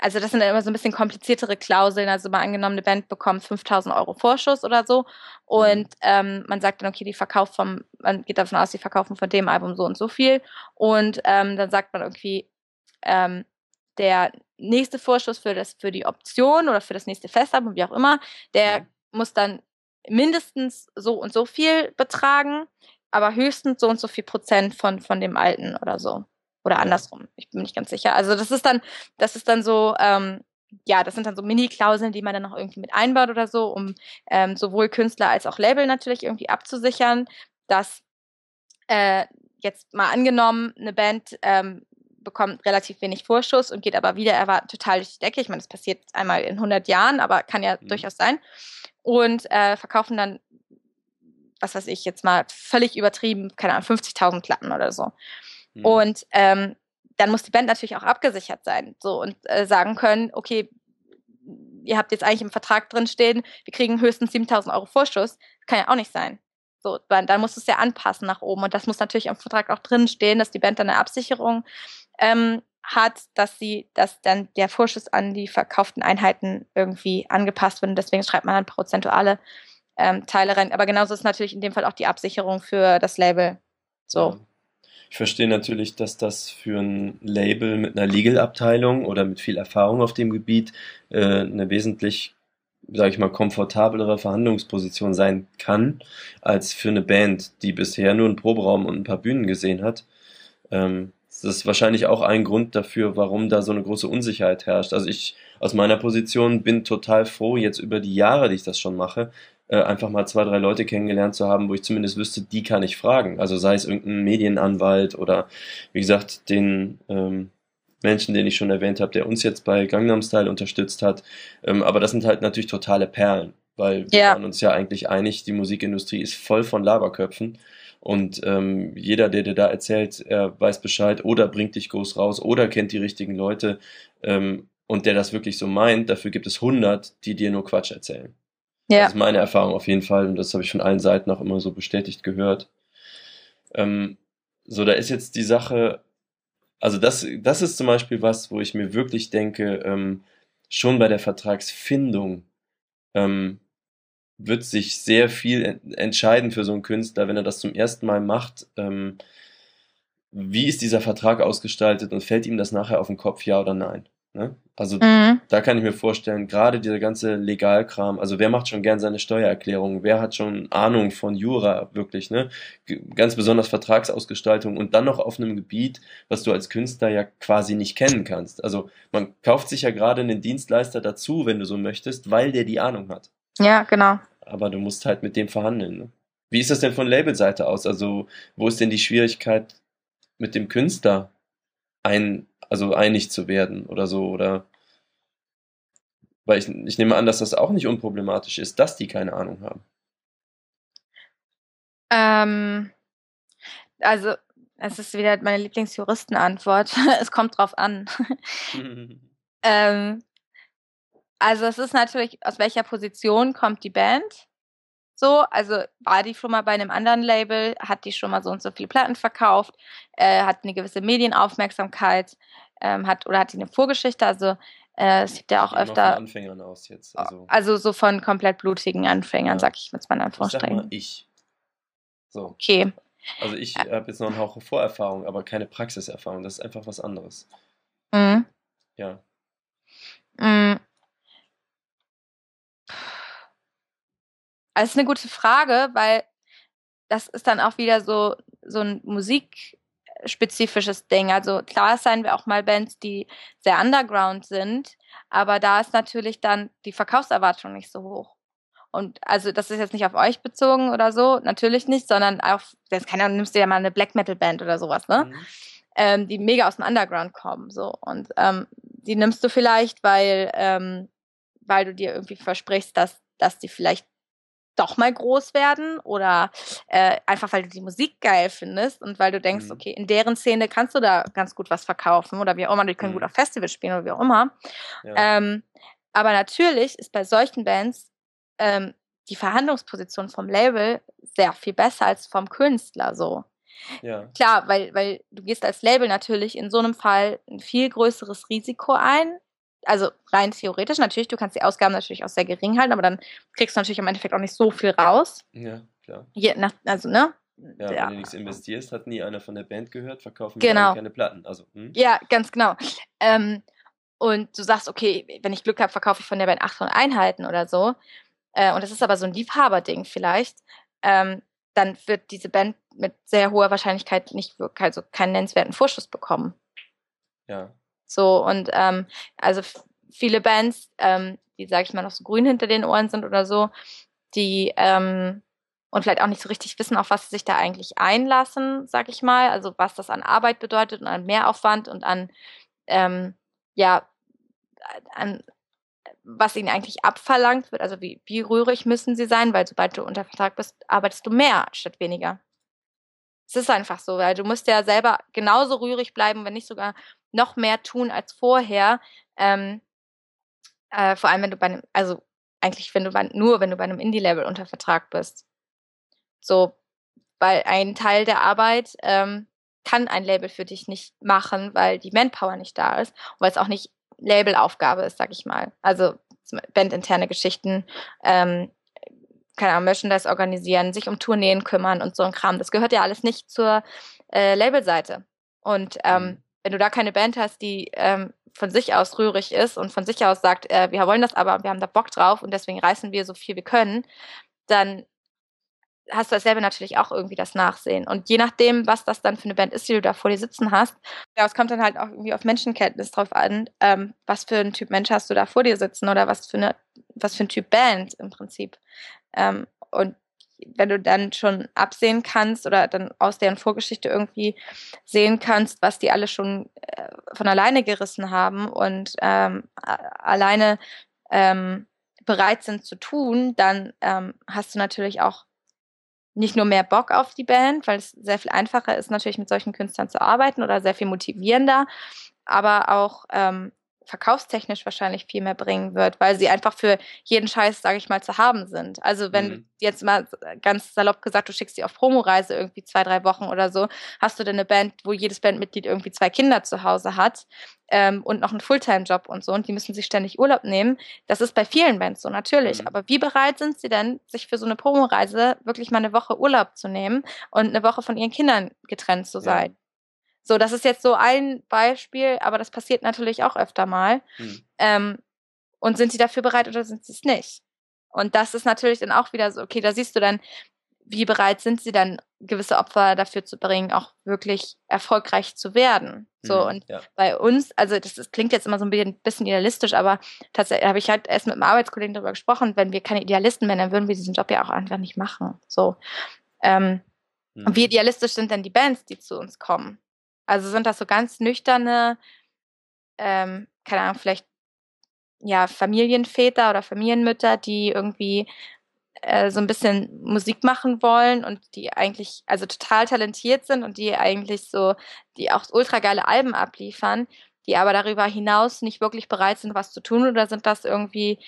also das sind dann immer so ein bisschen kompliziertere Klauseln. Also mal angenommen, eine Band bekommt 5000 Euro Vorschuss oder so. Und mhm. man sagt dann, okay, die verkauft vom, man geht davon aus, die verkaufen von dem Album so und so viel. Und ähm, dann sagt man irgendwie, ähm, der nächste Vorschuss für, das, für die Option oder für das nächste Festabend, wie auch immer, der ja. muss dann mindestens so und so viel betragen, aber höchstens so und so viel Prozent von, von dem alten oder so. Oder andersrum. Ich bin nicht ganz sicher. Also das ist dann, das ist dann so, ähm, ja, das sind dann so Mini-Klauseln, die man dann noch irgendwie mit einbaut oder so, um ähm, sowohl Künstler als auch Label natürlich irgendwie abzusichern, dass äh, jetzt mal angenommen, eine Band ähm, bekommt relativ wenig Vorschuss und geht aber wieder erwarten total durch die Decke. Ich meine, das passiert einmal in 100 Jahren, aber kann ja mhm. durchaus sein. Und äh, verkaufen dann, was weiß ich, jetzt mal völlig übertrieben, keine Ahnung, 50.000 Platten oder so. Mhm. Und ähm, dann muss die Band natürlich auch abgesichert sein so und äh, sagen können, okay, ihr habt jetzt eigentlich im Vertrag drin stehen, wir kriegen höchstens 7000 Euro Vorschuss. Kann ja auch nicht sein. So, dann muss es ja anpassen nach oben. Und das muss natürlich im Vertrag auch drin stehen, dass die Band dann eine Absicherung ähm, hat, dass sie, dass dann der Vorschuss an die verkauften Einheiten irgendwie angepasst wird. Und deswegen schreibt man dann prozentuale ähm, Teile rein. Aber genauso ist natürlich in dem Fall auch die Absicherung für das Label. So. Ich verstehe natürlich, dass das für ein Label mit einer Legal-Abteilung oder mit viel Erfahrung auf dem Gebiet äh, eine wesentlich, sage ich mal, komfortablere Verhandlungsposition sein kann, als für eine Band, die bisher nur einen Proberaum und ein paar Bühnen gesehen hat. Ähm, das ist wahrscheinlich auch ein Grund dafür, warum da so eine große Unsicherheit herrscht. Also ich aus meiner Position bin total froh, jetzt über die Jahre, die ich das schon mache, äh, einfach mal zwei, drei Leute kennengelernt zu haben, wo ich zumindest wüsste, die kann ich fragen. Also sei es irgendein Medienanwalt oder wie gesagt, den ähm, Menschen, den ich schon erwähnt habe, der uns jetzt bei Gangnam Style unterstützt hat. Ähm, aber das sind halt natürlich totale Perlen, weil wir waren uns ja eigentlich einig, die Musikindustrie ist voll von Laberköpfen. Und ähm, jeder, der dir da erzählt, er weiß Bescheid oder bringt dich groß raus oder kennt die richtigen Leute ähm, und der das wirklich so meint, dafür gibt es 100, die dir nur Quatsch erzählen. Ja. Das ist meine Erfahrung auf jeden Fall und das habe ich von allen Seiten auch immer so bestätigt gehört. Ähm, so, da ist jetzt die Sache, also das, das ist zum Beispiel was, wo ich mir wirklich denke, ähm, schon bei der Vertragsfindung ähm, wird sich sehr viel entscheiden für so einen Künstler, wenn er das zum ersten Mal macht. Ähm, wie ist dieser Vertrag ausgestaltet und fällt ihm das nachher auf den Kopf, ja oder nein? Ne? Also mhm. da kann ich mir vorstellen, gerade dieser ganze Legalkram, also wer macht schon gern seine Steuererklärung, wer hat schon Ahnung von Jura wirklich, ne? Ganz besonders Vertragsausgestaltung und dann noch auf einem Gebiet, was du als Künstler ja quasi nicht kennen kannst. Also man kauft sich ja gerade einen Dienstleister dazu, wenn du so möchtest, weil der die Ahnung hat. Ja, genau. Aber du musst halt mit dem verhandeln. Ne? Wie ist das denn von Labelseite aus? Also wo ist denn die Schwierigkeit mit dem Künstler ein also einig zu werden oder so oder weil ich, ich nehme an, dass das auch nicht unproblematisch ist, dass die keine Ahnung haben. Ähm, also es ist wieder meine Lieblingsjuristenantwort. es kommt drauf an. ähm, also es ist natürlich, aus welcher Position kommt die Band? So, also war die schon mal bei einem anderen Label, hat die schon mal so und so viele Platten verkauft, äh, hat eine gewisse Medienaufmerksamkeit, ähm, hat oder hat die eine Vorgeschichte, also äh, es gibt ja auch öfter. Von Anfängern aus jetzt. Also, also so von komplett blutigen Anfängern, ja. sag ich mit meinen Anführungsstrichen. Ich. So. Okay. Also ich äh, habe jetzt noch einen Hauch Vorerfahrung, aber keine Praxiserfahrung. Das ist einfach was anderes. Mhm. Ja. Mhm. Also, das ist eine gute Frage, weil das ist dann auch wieder so, so ein musikspezifisches Ding. Also klar seien wir auch mal Bands, die sehr underground sind, aber da ist natürlich dann die Verkaufserwartung nicht so hoch. Und also das ist jetzt nicht auf euch bezogen oder so, natürlich nicht, sondern auf, das kann ja, nimmst du ja mal eine Black Metal Band oder sowas, ne? Mhm. Ähm, die mega aus dem Underground kommen, so. Und ähm, die nimmst du vielleicht, weil, ähm, weil du dir irgendwie versprichst, dass, dass die vielleicht doch mal groß werden oder äh, einfach weil du die Musik geil findest und weil du denkst, mhm. okay, in deren Szene kannst du da ganz gut was verkaufen oder wie auch immer, die können mhm. gut auf Festivals spielen oder wie auch immer. Ja. Ähm, aber natürlich ist bei solchen Bands ähm, die Verhandlungsposition vom Label sehr viel besser als vom Künstler so. Ja. Klar, weil, weil du gehst als Label natürlich in so einem Fall ein viel größeres Risiko ein, also rein theoretisch, natürlich, du kannst die Ausgaben natürlich auch sehr gering halten, aber dann kriegst du natürlich im Endeffekt auch nicht so viel raus. Ja, klar. Je, nach, also, ne? Ja, ja, wenn du nichts investierst, hat nie einer von der Band gehört, verkaufen genau. keine Platten. Also, hm? Ja, ganz genau. Ähm, und du sagst, okay, wenn ich Glück habe, verkaufe ich von der Band 800 Einheiten oder so. Äh, und das ist aber so ein Liebhaberding vielleicht. Ähm, dann wird diese Band mit sehr hoher Wahrscheinlichkeit nicht also keinen nennenswerten Vorschuss bekommen. Ja. So, und ähm, also viele Bands, ähm, die, sag ich mal, noch so grün hinter den Ohren sind oder so, die ähm, und vielleicht auch nicht so richtig wissen, auf was sie sich da eigentlich einlassen, sag ich mal. Also was das an Arbeit bedeutet und an Mehraufwand und an, ähm, ja, an was ihnen eigentlich abverlangt wird. Also wie, wie rührig müssen sie sein, weil sobald du unter Vertrag bist, arbeitest du mehr statt weniger. Es ist einfach so, weil du musst ja selber genauso rührig bleiben, wenn nicht sogar noch mehr tun als vorher. Ähm, äh, vor allem, wenn du bei einem, also eigentlich, wenn du bei, nur, wenn du bei einem Indie-Level unter Vertrag bist. So, weil ein Teil der Arbeit ähm, kann ein Label für dich nicht machen, weil die Manpower nicht da ist und weil es auch nicht Labelaufgabe ist, sag ich mal. Also bandinterne Geschichten, ähm, keine Ahnung, Merchandise organisieren, sich um Tourneen kümmern und so ein Kram. Das gehört ja alles nicht zur äh, Labelseite. Und ähm, mhm wenn du da keine Band hast, die ähm, von sich aus rührig ist und von sich aus sagt, äh, wir wollen das aber, wir haben da Bock drauf und deswegen reißen wir so viel wir können, dann hast du dasselbe natürlich auch irgendwie das Nachsehen. Und je nachdem, was das dann für eine Band ist, die du da vor dir sitzen hast, ja, es kommt dann halt auch irgendwie auf Menschenkenntnis drauf an, ähm, was für ein Typ Mensch hast du da vor dir sitzen oder was für eine, was für ein Typ Band im Prinzip. Ähm, und wenn du dann schon absehen kannst oder dann aus deren Vorgeschichte irgendwie sehen kannst, was die alle schon äh, von alleine gerissen haben und ähm, alleine ähm, bereit sind zu tun, dann ähm, hast du natürlich auch nicht nur mehr Bock auf die Band, weil es sehr viel einfacher ist, natürlich mit solchen Künstlern zu arbeiten oder sehr viel motivierender, aber auch ähm, verkaufstechnisch wahrscheinlich viel mehr bringen wird, weil sie einfach für jeden Scheiß, sage ich mal, zu haben sind. Also wenn mhm. jetzt mal ganz salopp gesagt, du schickst sie auf Promoreise irgendwie zwei, drei Wochen oder so, hast du dann eine Band, wo jedes Bandmitglied irgendwie zwei Kinder zu Hause hat ähm, und noch einen Fulltime-Job und so und die müssen sich ständig Urlaub nehmen. Das ist bei vielen Bands so, natürlich. Mhm. Aber wie bereit sind sie denn, sich für so eine Promoreise wirklich mal eine Woche Urlaub zu nehmen und eine Woche von ihren Kindern getrennt zu sein? Ja. So, das ist jetzt so ein Beispiel, aber das passiert natürlich auch öfter mal. Mhm. Ähm, und sind sie dafür bereit oder sind sie es nicht? Und das ist natürlich dann auch wieder so, okay, da siehst du dann, wie bereit sind sie dann, gewisse Opfer dafür zu bringen, auch wirklich erfolgreich zu werden. So, mhm, und ja. bei uns, also das, das, klingt jetzt immer so ein bisschen idealistisch, aber tatsächlich habe ich halt erst mit einem Arbeitskollegen darüber gesprochen, wenn wir keine Idealisten wären, dann würden wir diesen Job ja auch einfach nicht machen. So. Ähm, mhm. Und wie idealistisch sind denn die Bands, die zu uns kommen? Also sind das so ganz nüchterne, ähm, keine Ahnung, vielleicht ja, Familienväter oder Familienmütter, die irgendwie äh, so ein bisschen Musik machen wollen und die eigentlich also total talentiert sind und die eigentlich so, die auch ultra geile Alben abliefern, die aber darüber hinaus nicht wirklich bereit sind, was zu tun? Oder sind das irgendwie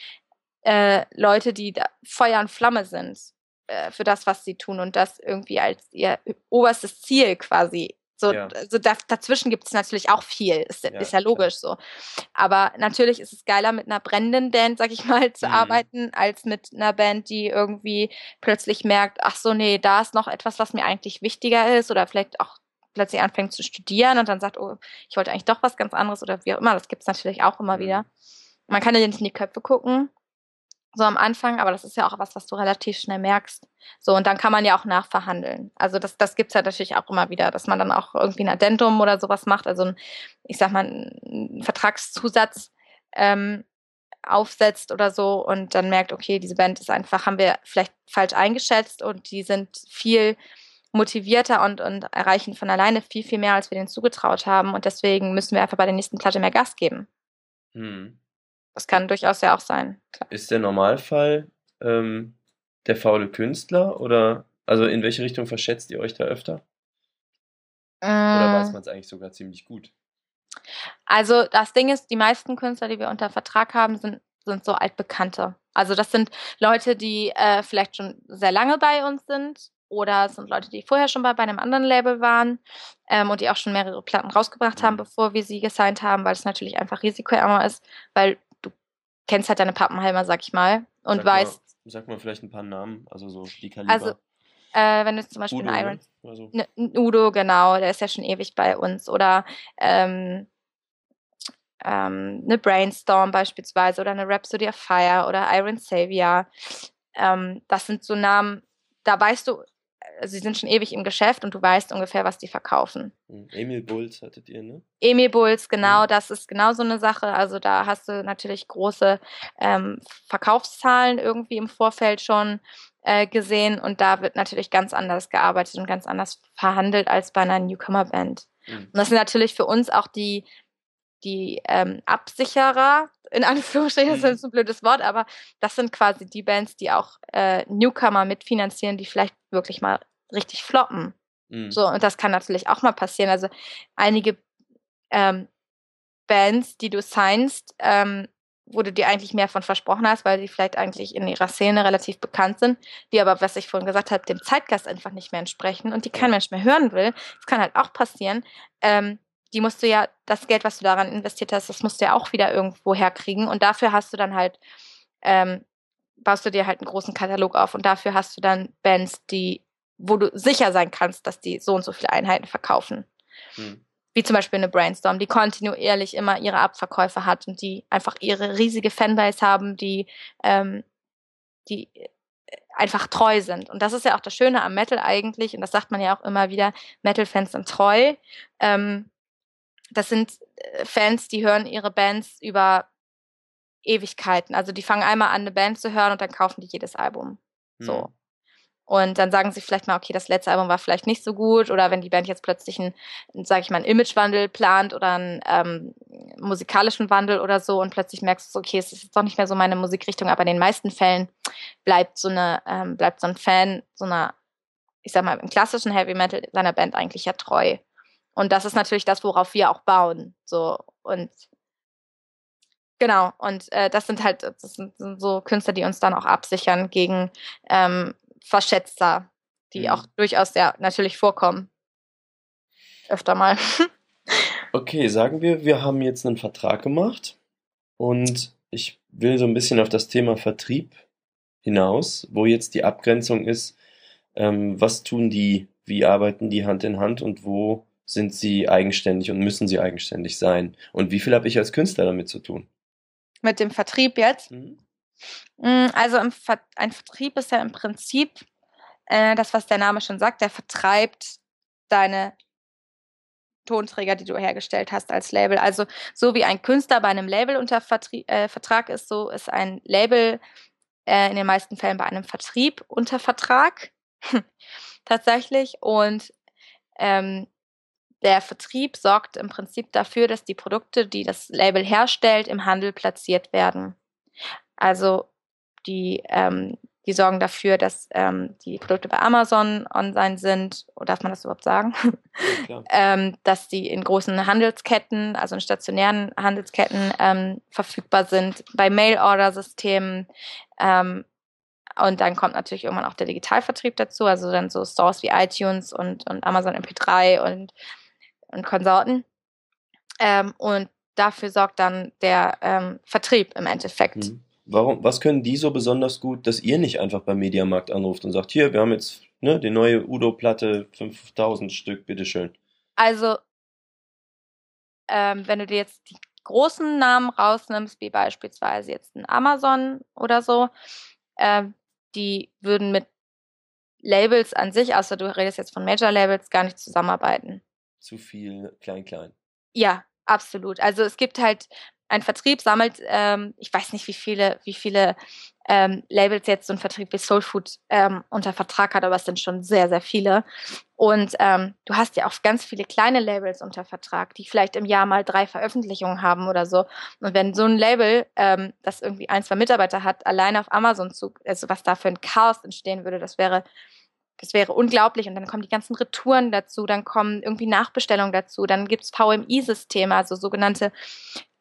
äh, Leute, die Feuer und Flamme sind äh, für das, was sie tun und das irgendwie als ihr oberstes Ziel quasi so, ja. so da, dazwischen gibt es natürlich auch viel, ist ja, ist ja logisch klar. so. Aber natürlich ist es geiler, mit einer brennenden Band, sag ich mal, zu mhm. arbeiten, als mit einer Band, die irgendwie plötzlich merkt, ach so, nee, da ist noch etwas, was mir eigentlich wichtiger ist oder vielleicht auch plötzlich anfängt zu studieren und dann sagt, oh, ich wollte eigentlich doch was ganz anderes oder wie auch immer. Das gibt es natürlich auch immer mhm. wieder. Man kann ja nicht in die Köpfe gucken, so am Anfang, aber das ist ja auch was, was du relativ schnell merkst. So, und dann kann man ja auch nachverhandeln. Also das, das gibt's ja natürlich auch immer wieder, dass man dann auch irgendwie ein Addendum oder sowas macht, also ein, ich sag mal, ein Vertragszusatz ähm, aufsetzt oder so und dann merkt, okay, diese Band ist einfach, haben wir vielleicht falsch eingeschätzt und die sind viel motivierter und, und erreichen von alleine viel, viel mehr, als wir denen zugetraut haben. Und deswegen müssen wir einfach bei der nächsten Platte mehr Gas geben. Hm. Das kann durchaus ja auch sein. Klar. Ist der Normalfall ähm, der faule Künstler oder also in welche Richtung verschätzt ihr euch da öfter? Äh, oder weiß man es eigentlich sogar ziemlich gut? Also das Ding ist, die meisten Künstler, die wir unter Vertrag haben, sind, sind so altbekannte. Also das sind Leute, die äh, vielleicht schon sehr lange bei uns sind oder es sind Leute, die vorher schon bei, bei einem anderen Label waren ähm, und die auch schon mehrere Platten rausgebracht haben, mhm. bevor wir sie gesigned haben, weil es natürlich einfach risikoärmer ist, weil kennst halt deine Pappenheimer, sag ich mal, und sag weißt. Mal, sag mal vielleicht ein paar Namen, also so die Kaliber. Also, äh, wenn du zum Beispiel Udo, einen Iron. So. Ne, Udo, genau, der ist ja schon ewig bei uns. Oder ähm, ähm, eine Brainstorm beispielsweise oder eine Rhapsody of Fire oder Iron Savior. Ähm, das sind so Namen, da weißt du, also sie sind schon ewig im Geschäft und du weißt ungefähr, was die verkaufen. Hm, Emil Bulls hattet ihr, ne? Emil Bulls, genau, mhm. das ist genau so eine Sache. Also da hast du natürlich große ähm, Verkaufszahlen irgendwie im Vorfeld schon äh, gesehen und da wird natürlich ganz anders gearbeitet und ganz anders verhandelt als bei einer Newcomer-Band. Mhm. Und das sind natürlich für uns auch die die ähm, Absicherer, in Anführungsstrichen, das ist mhm. ein blödes Wort, aber das sind quasi die Bands, die auch äh, Newcomer mitfinanzieren, die vielleicht wirklich mal richtig floppen. Mhm. So, und das kann natürlich auch mal passieren. Also einige ähm, Bands, die du signst, ähm, wo du dir eigentlich mehr von versprochen hast, weil sie vielleicht eigentlich in ihrer Szene relativ bekannt sind, die aber, was ich vorhin gesagt habe, dem Zeitgast einfach nicht mehr entsprechen und die kein Mensch mehr hören will. Das kann halt auch passieren. Ähm, die musst du ja, das Geld, was du daran investiert hast, das musst du ja auch wieder irgendwo herkriegen. Und dafür hast du dann halt, ähm, baust du dir halt einen großen Katalog auf und dafür hast du dann Bands, die, wo du sicher sein kannst, dass die so und so viele Einheiten verkaufen. Hm. Wie zum Beispiel eine Brainstorm, die kontinuierlich immer ihre Abverkäufe hat und die einfach ihre riesige Fanbase haben, die, ähm, die äh, einfach treu sind. Und das ist ja auch das Schöne am Metal eigentlich, und das sagt man ja auch immer wieder, Metal-Fans sind treu. Ähm, das sind äh, Fans, die hören ihre Bands über Ewigkeiten. Also die fangen einmal an, eine Band zu hören und dann kaufen die jedes Album. So. Hm. Und dann sagen sie vielleicht mal, okay, das letzte Album war vielleicht nicht so gut. Oder wenn die Band jetzt plötzlich einen, sag ich mal, einen Imagewandel plant oder einen ähm, musikalischen Wandel oder so und plötzlich merkst du, okay, es ist jetzt doch nicht mehr so meine Musikrichtung, aber in den meisten Fällen bleibt so eine, ähm, bleibt so ein Fan so einer, ich sag mal, im klassischen Heavy Metal seiner Band eigentlich ja treu. Und das ist natürlich das, worauf wir auch bauen. So und Genau, und äh, das sind halt das sind, sind, so Künstler, die uns dann auch absichern gegen ähm, Verschätzer, die mhm. auch durchaus ja natürlich vorkommen. Öfter mal. okay, sagen wir, wir haben jetzt einen Vertrag gemacht und ich will so ein bisschen auf das Thema Vertrieb hinaus, wo jetzt die Abgrenzung ist, ähm, was tun die, wie arbeiten die Hand in Hand und wo sind sie eigenständig und müssen sie eigenständig sein? Und wie viel habe ich als Künstler damit zu tun? Mit dem Vertrieb jetzt? Mhm. Mm, also Ver ein Vertrieb ist ja im Prinzip äh, das, was der Name schon sagt, der vertreibt deine Tonträger, die du hergestellt hast als Label. Also so wie ein Künstler bei einem Label unter Vertrie äh, Vertrag ist, so ist ein Label äh, in den meisten Fällen bei einem Vertrieb unter Vertrag. Tatsächlich. Und ähm, der Vertrieb sorgt im Prinzip dafür, dass die Produkte, die das Label herstellt, im Handel platziert werden. Also die, ähm, die sorgen dafür, dass ähm, die Produkte bei Amazon online sind. Oder darf man das überhaupt sagen? Ja, ähm, dass die in großen Handelsketten, also in stationären Handelsketten ähm, verfügbar sind, bei Mail-Order-Systemen. Ähm, und dann kommt natürlich irgendwann auch der Digitalvertrieb dazu, also dann so Stores wie iTunes und, und Amazon MP3 und, und Konsorten. Ähm, und dafür sorgt dann der ähm, Vertrieb im Endeffekt. Mhm. Warum, was können die so besonders gut, dass ihr nicht einfach beim Mediamarkt anruft und sagt, hier, wir haben jetzt ne, die neue Udo-Platte, 5000 Stück, bitteschön. Also, ähm, wenn du dir jetzt die großen Namen rausnimmst, wie beispielsweise jetzt ein Amazon oder so, ähm, die würden mit Labels an sich, außer du redest jetzt von Major-Labels, gar nicht zusammenarbeiten. Zu viel klein-klein. Ja, absolut. Also es gibt halt ein Vertrieb sammelt, ähm, ich weiß nicht, wie viele, wie viele ähm, Labels jetzt so ein Vertrieb wie Soul Food ähm, unter Vertrag hat, aber es sind schon sehr, sehr viele. Und ähm, du hast ja auch ganz viele kleine Labels unter Vertrag, die vielleicht im Jahr mal drei Veröffentlichungen haben oder so. Und wenn so ein Label, ähm, das irgendwie ein, zwei Mitarbeiter hat, alleine auf Amazon zu, also was da für ein Chaos entstehen würde, das wäre das wäre unglaublich. Und dann kommen die ganzen Retouren dazu, dann kommen irgendwie Nachbestellungen dazu, dann gibt's VMI-Systeme, also sogenannte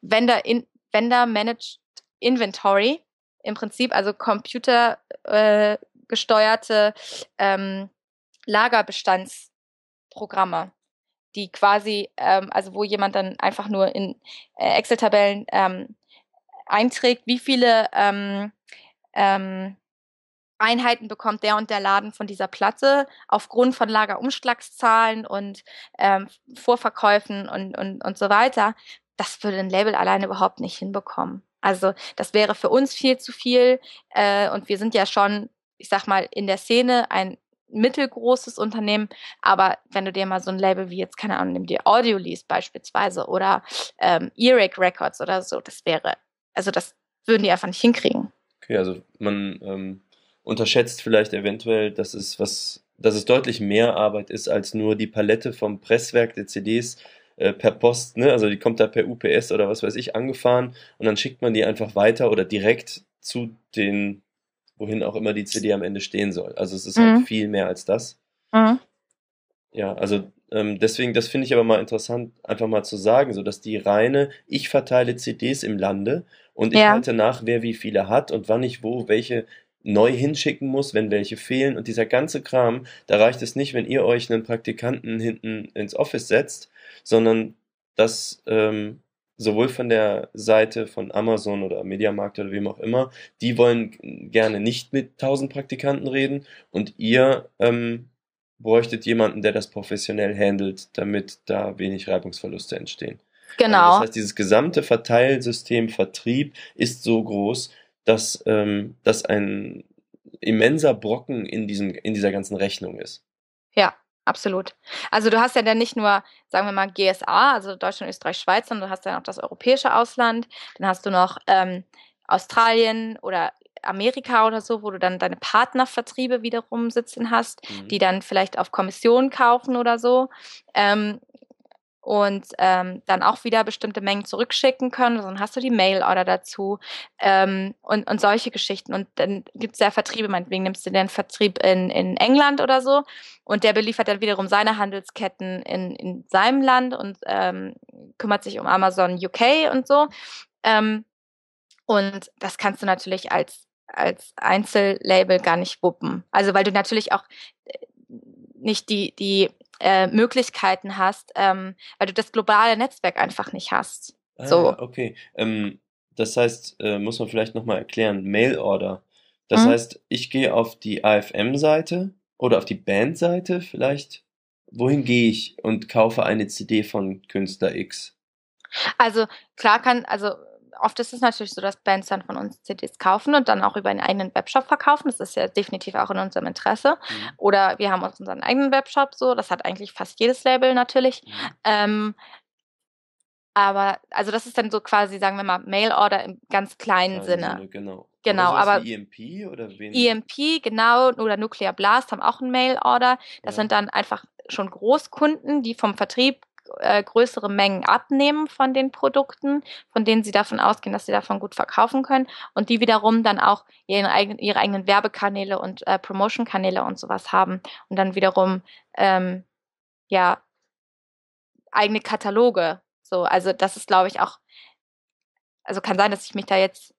Vendor, in, Vendor Managed Inventory im Prinzip, also computergesteuerte äh, ähm, Lagerbestandsprogramme, die quasi, ähm, also wo jemand dann einfach nur in äh, Excel-Tabellen ähm, einträgt, wie viele ähm, ähm, Einheiten bekommt der und der Laden von dieser Platte aufgrund von Lagerumschlagszahlen und ähm, Vorverkäufen und, und, und so weiter das würde ein Label alleine überhaupt nicht hinbekommen. Also das wäre für uns viel zu viel äh, und wir sind ja schon, ich sag mal, in der Szene ein mittelgroßes Unternehmen, aber wenn du dir mal so ein Label wie jetzt, keine Ahnung, nimm dir Audio liest beispielsweise oder ähm, Earache Records oder so, das wäre, also das würden die einfach nicht hinkriegen. Okay, also man ähm, unterschätzt vielleicht eventuell, dass es was, dass es deutlich mehr Arbeit ist als nur die Palette vom Presswerk der CDs äh, per Post, ne? Also die kommt da per UPS oder was weiß ich angefahren und dann schickt man die einfach weiter oder direkt zu den, wohin auch immer die CD am Ende stehen soll. Also es ist halt mhm. halt viel mehr als das. Mhm. Ja, also ähm, deswegen, das finde ich aber mal interessant, einfach mal zu sagen, so dass die reine, ich verteile CDs im Lande und ich ja. halte nach, wer wie viele hat und wann ich wo welche neu hinschicken muss, wenn welche fehlen und dieser ganze Kram, da reicht es nicht, wenn ihr euch einen Praktikanten hinten ins Office setzt sondern dass ähm, sowohl von der Seite von Amazon oder Mediamarkt oder wem auch immer, die wollen gerne nicht mit 1000 Praktikanten reden und ihr ähm, bräuchtet jemanden, der das professionell handelt, damit da wenig Reibungsverluste entstehen. Genau. Also das heißt, dieses gesamte Verteilsystem Vertrieb ist so groß, dass ähm, das ein immenser Brocken in, diesem, in dieser ganzen Rechnung ist. Ja, Absolut. Also du hast ja dann nicht nur, sagen wir mal, GSA, also Deutschland, Österreich, Schweiz, sondern du hast ja noch das europäische Ausland, dann hast du noch ähm, Australien oder Amerika oder so, wo du dann deine Partnervertriebe wiederum sitzen hast, mhm. die dann vielleicht auf Kommission kaufen oder so. Ähm, und ähm, dann auch wieder bestimmte Mengen zurückschicken können. Dann hast du die Mail-Order dazu ähm, und, und solche Geschichten. Und dann gibt es ja Vertriebe, meinetwegen nimmst du den Vertrieb in, in England oder so und der beliefert dann wiederum seine Handelsketten in, in seinem Land und ähm, kümmert sich um Amazon UK und so. Ähm, Und das kannst du natürlich als, als Einzellabel gar nicht wuppen. Also weil du natürlich auch äh, nicht die, die äh, Möglichkeiten hast, ähm, weil du das globale Netzwerk einfach nicht hast. Ah, so. okay. Ähm, das heißt, äh, muss man vielleicht nochmal erklären, Mail-Order. Das Mhm. heißt, ich gehe auf die AFM-Seite oder auf die Band-Seite vielleicht. Wohin gehe ich und kaufe eine CD von Künstler X? Also klar kann, also oft ist es natürlich so, dass Bands dann von uns CDs kaufen und dann auch über einen eigenen Webshop verkaufen. Das ist ja definitiv auch in unserem Interesse. Mhm. Oder wir haben uns unseren eigenen Webshop so. Das hat eigentlich fast jedes Label natürlich. Mhm. Ähm, aber also das ist dann so quasi, sagen wir mal, Mail-Order im ganz kleinen Kleinen Sinne. Genau. Genau, sowas aber- wie EMP oder wen? EMP, genau, oder Nuclear Blast haben auch einen Mail-Order. Das Ja. sind dann einfach schon Großkunden, die vom Vertrieb äh, größere Mengen abnehmen von den Produkten, von denen sie davon ausgehen, dass sie davon gut verkaufen können und die wiederum dann auch ihren eigenen, ihre eigenen Werbekanäle und äh, Promotion-Kanäle und sowas haben und dann wiederum ähm, ja eigene Kataloge. So, also das ist, glaube ich, auch, also kann sein, dass ich mich da jetzt,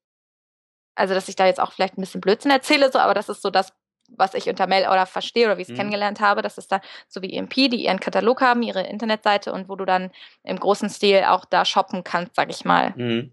also dass ich da jetzt auch vielleicht ein bisschen Blödsinn erzähle, so, aber das ist so das, was ich unter Mail-Order verstehe oder wie ich es Mhm. kennengelernt habe. Das ist da so wie EMP, die ihren Katalog haben, ihre Internetseite und wo du dann im großen Stil auch da shoppen kannst, sag ich mal. Mhm.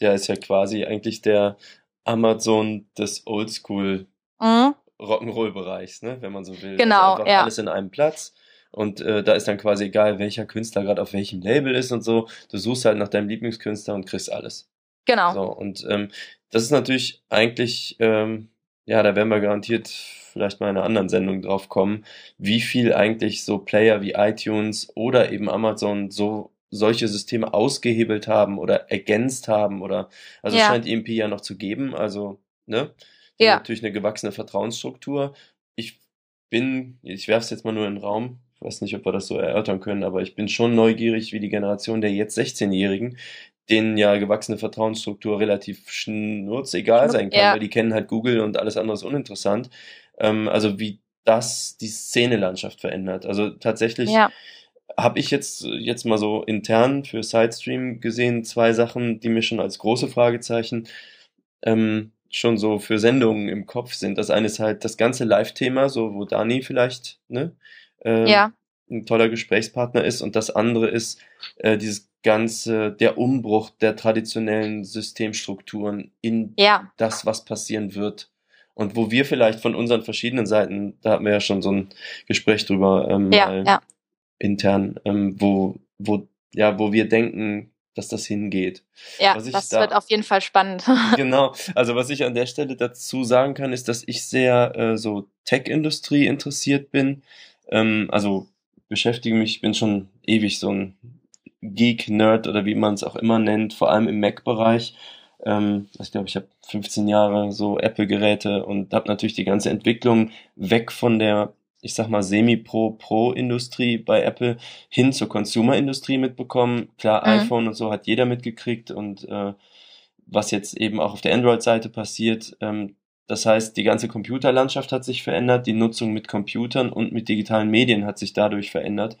Ja, ist ja quasi eigentlich der Amazon des Oldschool Mhm. Rock'n'Roll-Bereichs, ne, wenn man so will. Genau, also ja. alles in einem Platz. Und äh, da ist dann quasi egal, welcher Künstler gerade auf welchem Label ist und so. Du suchst halt nach deinem Lieblingskünstler und kriegst alles. Genau. So, und ähm, das ist natürlich eigentlich, ähm, ja, da werden wir garantiert vielleicht mal in einer anderen Sendung drauf kommen, wie viel eigentlich so Player wie iTunes oder eben Amazon so solche Systeme ausgehebelt haben oder ergänzt haben oder also es Ja. scheint EMP ja noch zu geben, also ne, Ja. natürlich eine gewachsene Vertrauensstruktur. Ich bin, ich werfe es jetzt mal nur in den Raum, ich weiß nicht, ob wir das so erörtern können, aber ich bin schon neugierig, wie die Generation der jetzt 16-Jährigen, denen ja gewachsene Vertrauensstruktur relativ schnurzegal sein kann, ja. weil die kennen halt Google und alles andere ist uninteressant. Ähm, also wie das die Szenelandschaft verändert. Also tatsächlich Ja. habe ich jetzt, jetzt mal so intern für Sidestream gesehen, zwei Sachen, die mir schon als große Fragezeichen ähm, schon so für Sendungen im Kopf sind. Das eine ist halt das ganze Live-Thema, so wo Dani vielleicht ne, ähm, Ja. ein toller Gesprächspartner ist und das andere ist äh, dieses ganze, der Umbruch der traditionellen Systemstrukturen in Ja. das, was passieren wird. Und wo wir vielleicht von unseren verschiedenen Seiten, da hatten wir ja schon so ein Gespräch drüber ähm, Ja. mal Ja. intern, ähm, wo, wo, ja, wo wir denken, dass das hingeht. Ja. Das da- wird auf jeden Fall spannend. Genau, also was ich an der Stelle dazu sagen kann, ist, dass ich sehr äh, so Tech-Industrie interessiert bin. Ähm, also beschäftige mich, bin schon ewig so ein Geek-Nerd oder wie man es auch immer nennt, vor allem im Mac-Bereich. Ähm, ich glaube, ich habe 15 Jahre so Apple-Geräte und habe natürlich die ganze Entwicklung weg von der, ich sag mal, Semi-Pro-Pro-Industrie bei Apple hin zur Consumer-Industrie mitbekommen. Klar, Mhm. iPhone und so hat jeder mitgekriegt und äh, was jetzt eben auch auf der Android-Seite passiert. Ähm, das heißt, die ganze Computerlandschaft hat sich verändert, die Nutzung mit Computern und mit digitalen Medien hat sich dadurch verändert.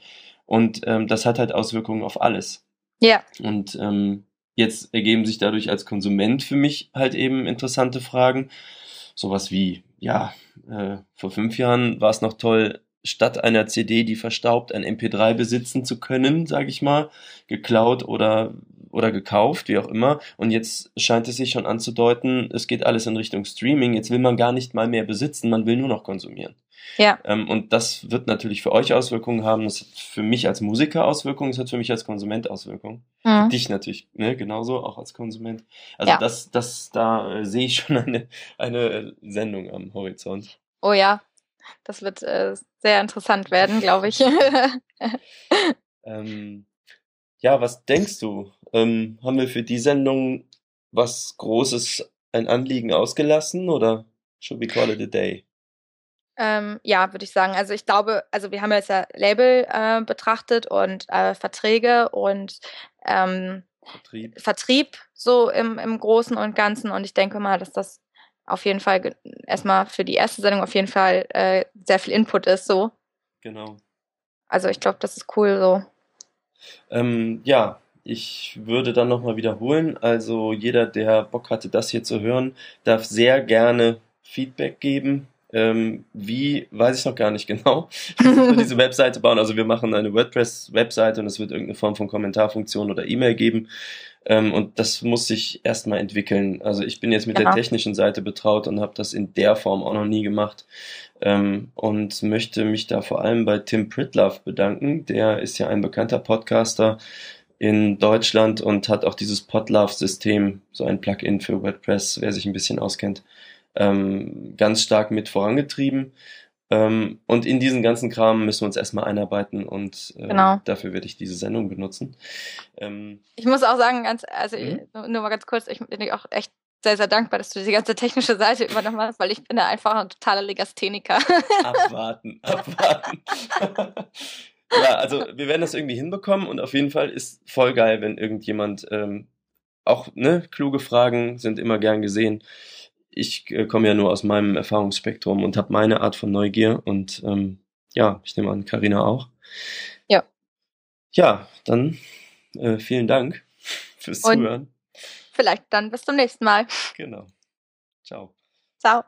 Und ähm, das hat halt Auswirkungen auf alles. ja. Und ähm, jetzt ergeben sich dadurch als Konsument für mich halt eben interessante Fragen. Sowas wie, ja, äh, vor fünf Jahren war es noch toll, statt einer CD, die verstaubt, ein MP3 besitzen zu können, sage ich mal, geklaut oder oder gekauft, wie auch immer. Und jetzt scheint es sich schon anzudeuten, es geht alles in Richtung Streaming. Jetzt will man gar nicht mal mehr besitzen, man will nur noch konsumieren. Ja. Ähm, und das wird natürlich für euch Auswirkungen haben. Das hat für mich als Musiker Auswirkungen, das hat für mich als Konsument Auswirkungen. Mhm. Dich natürlich, ne, genauso, auch als Konsument. Also Ja. das, das, da äh, sehe ich schon eine, eine Sendung am Horizont. Oh ja. Das wird äh, sehr interessant werden, glaube ich. Ähm, ja, was denkst du? Ähm, haben wir für die Sendung was Großes, ein Anliegen ausgelassen oder should we call it a day? Ähm, ja, würde ich sagen. Also ich glaube, also wir haben jetzt ja Label äh, betrachtet und äh, Verträge und ähm, Vertrieb. Vertrieb so im, im Großen und Ganzen. Und ich denke mal, dass das auf jeden Fall erstmal für die erste Sendung auf jeden Fall äh, sehr viel Input ist. So, Genau. also ich glaube, das ist cool. So, Ähm, ja, ich würde dann nochmal wiederholen. Also jeder, der Bock hatte, das hier zu hören, darf sehr gerne Feedback geben. Ähm, wie, weiß ich noch gar nicht genau. diese Webseite bauen. Also wir machen eine WordPress-Webseite und es wird irgendeine Form von Kommentarfunktion oder E-Mail geben. Ähm, und das muss sich erstmal entwickeln. Also ich bin jetzt mit genau. der technischen Seite betraut und habe das in der Form auch noch nie gemacht. Ähm, und möchte mich da vor allem bei Tim Pritlove bedanken. Der ist ja ein bekannter Podcaster in Deutschland und hat auch dieses Podlove-System, so ein Plugin für WordPress, wer sich ein bisschen auskennt, ähm, ganz stark mit vorangetrieben. Ähm, und in diesen ganzen Kram müssen wir uns erstmal einarbeiten und äh, genau. dafür werde ich diese Sendung benutzen. Ähm, ich muss auch sagen, ganz, also mhm. nur mal ganz kurz, ich bin auch echt sehr, sehr dankbar, dass du die ganze technische Seite übernommen hast, weil ich bin ja einfach ein totaler Legastheniker. Abwarten, abwarten. ja, also wir werden das irgendwie hinbekommen und auf jeden Fall ist voll geil, wenn irgendjemand ähm, auch, ne, kluge Fragen sind immer gern gesehen ich äh, komme ja nur aus meinem Erfahrungsspektrum und habe meine Art von Neugier und ähm, ja, ich nehme an, Karina auch. Ja. Ja, dann äh, vielen Dank fürs und Zuhören. Vielleicht dann bis zum nächsten Mal. Genau. Ciao. Ciao.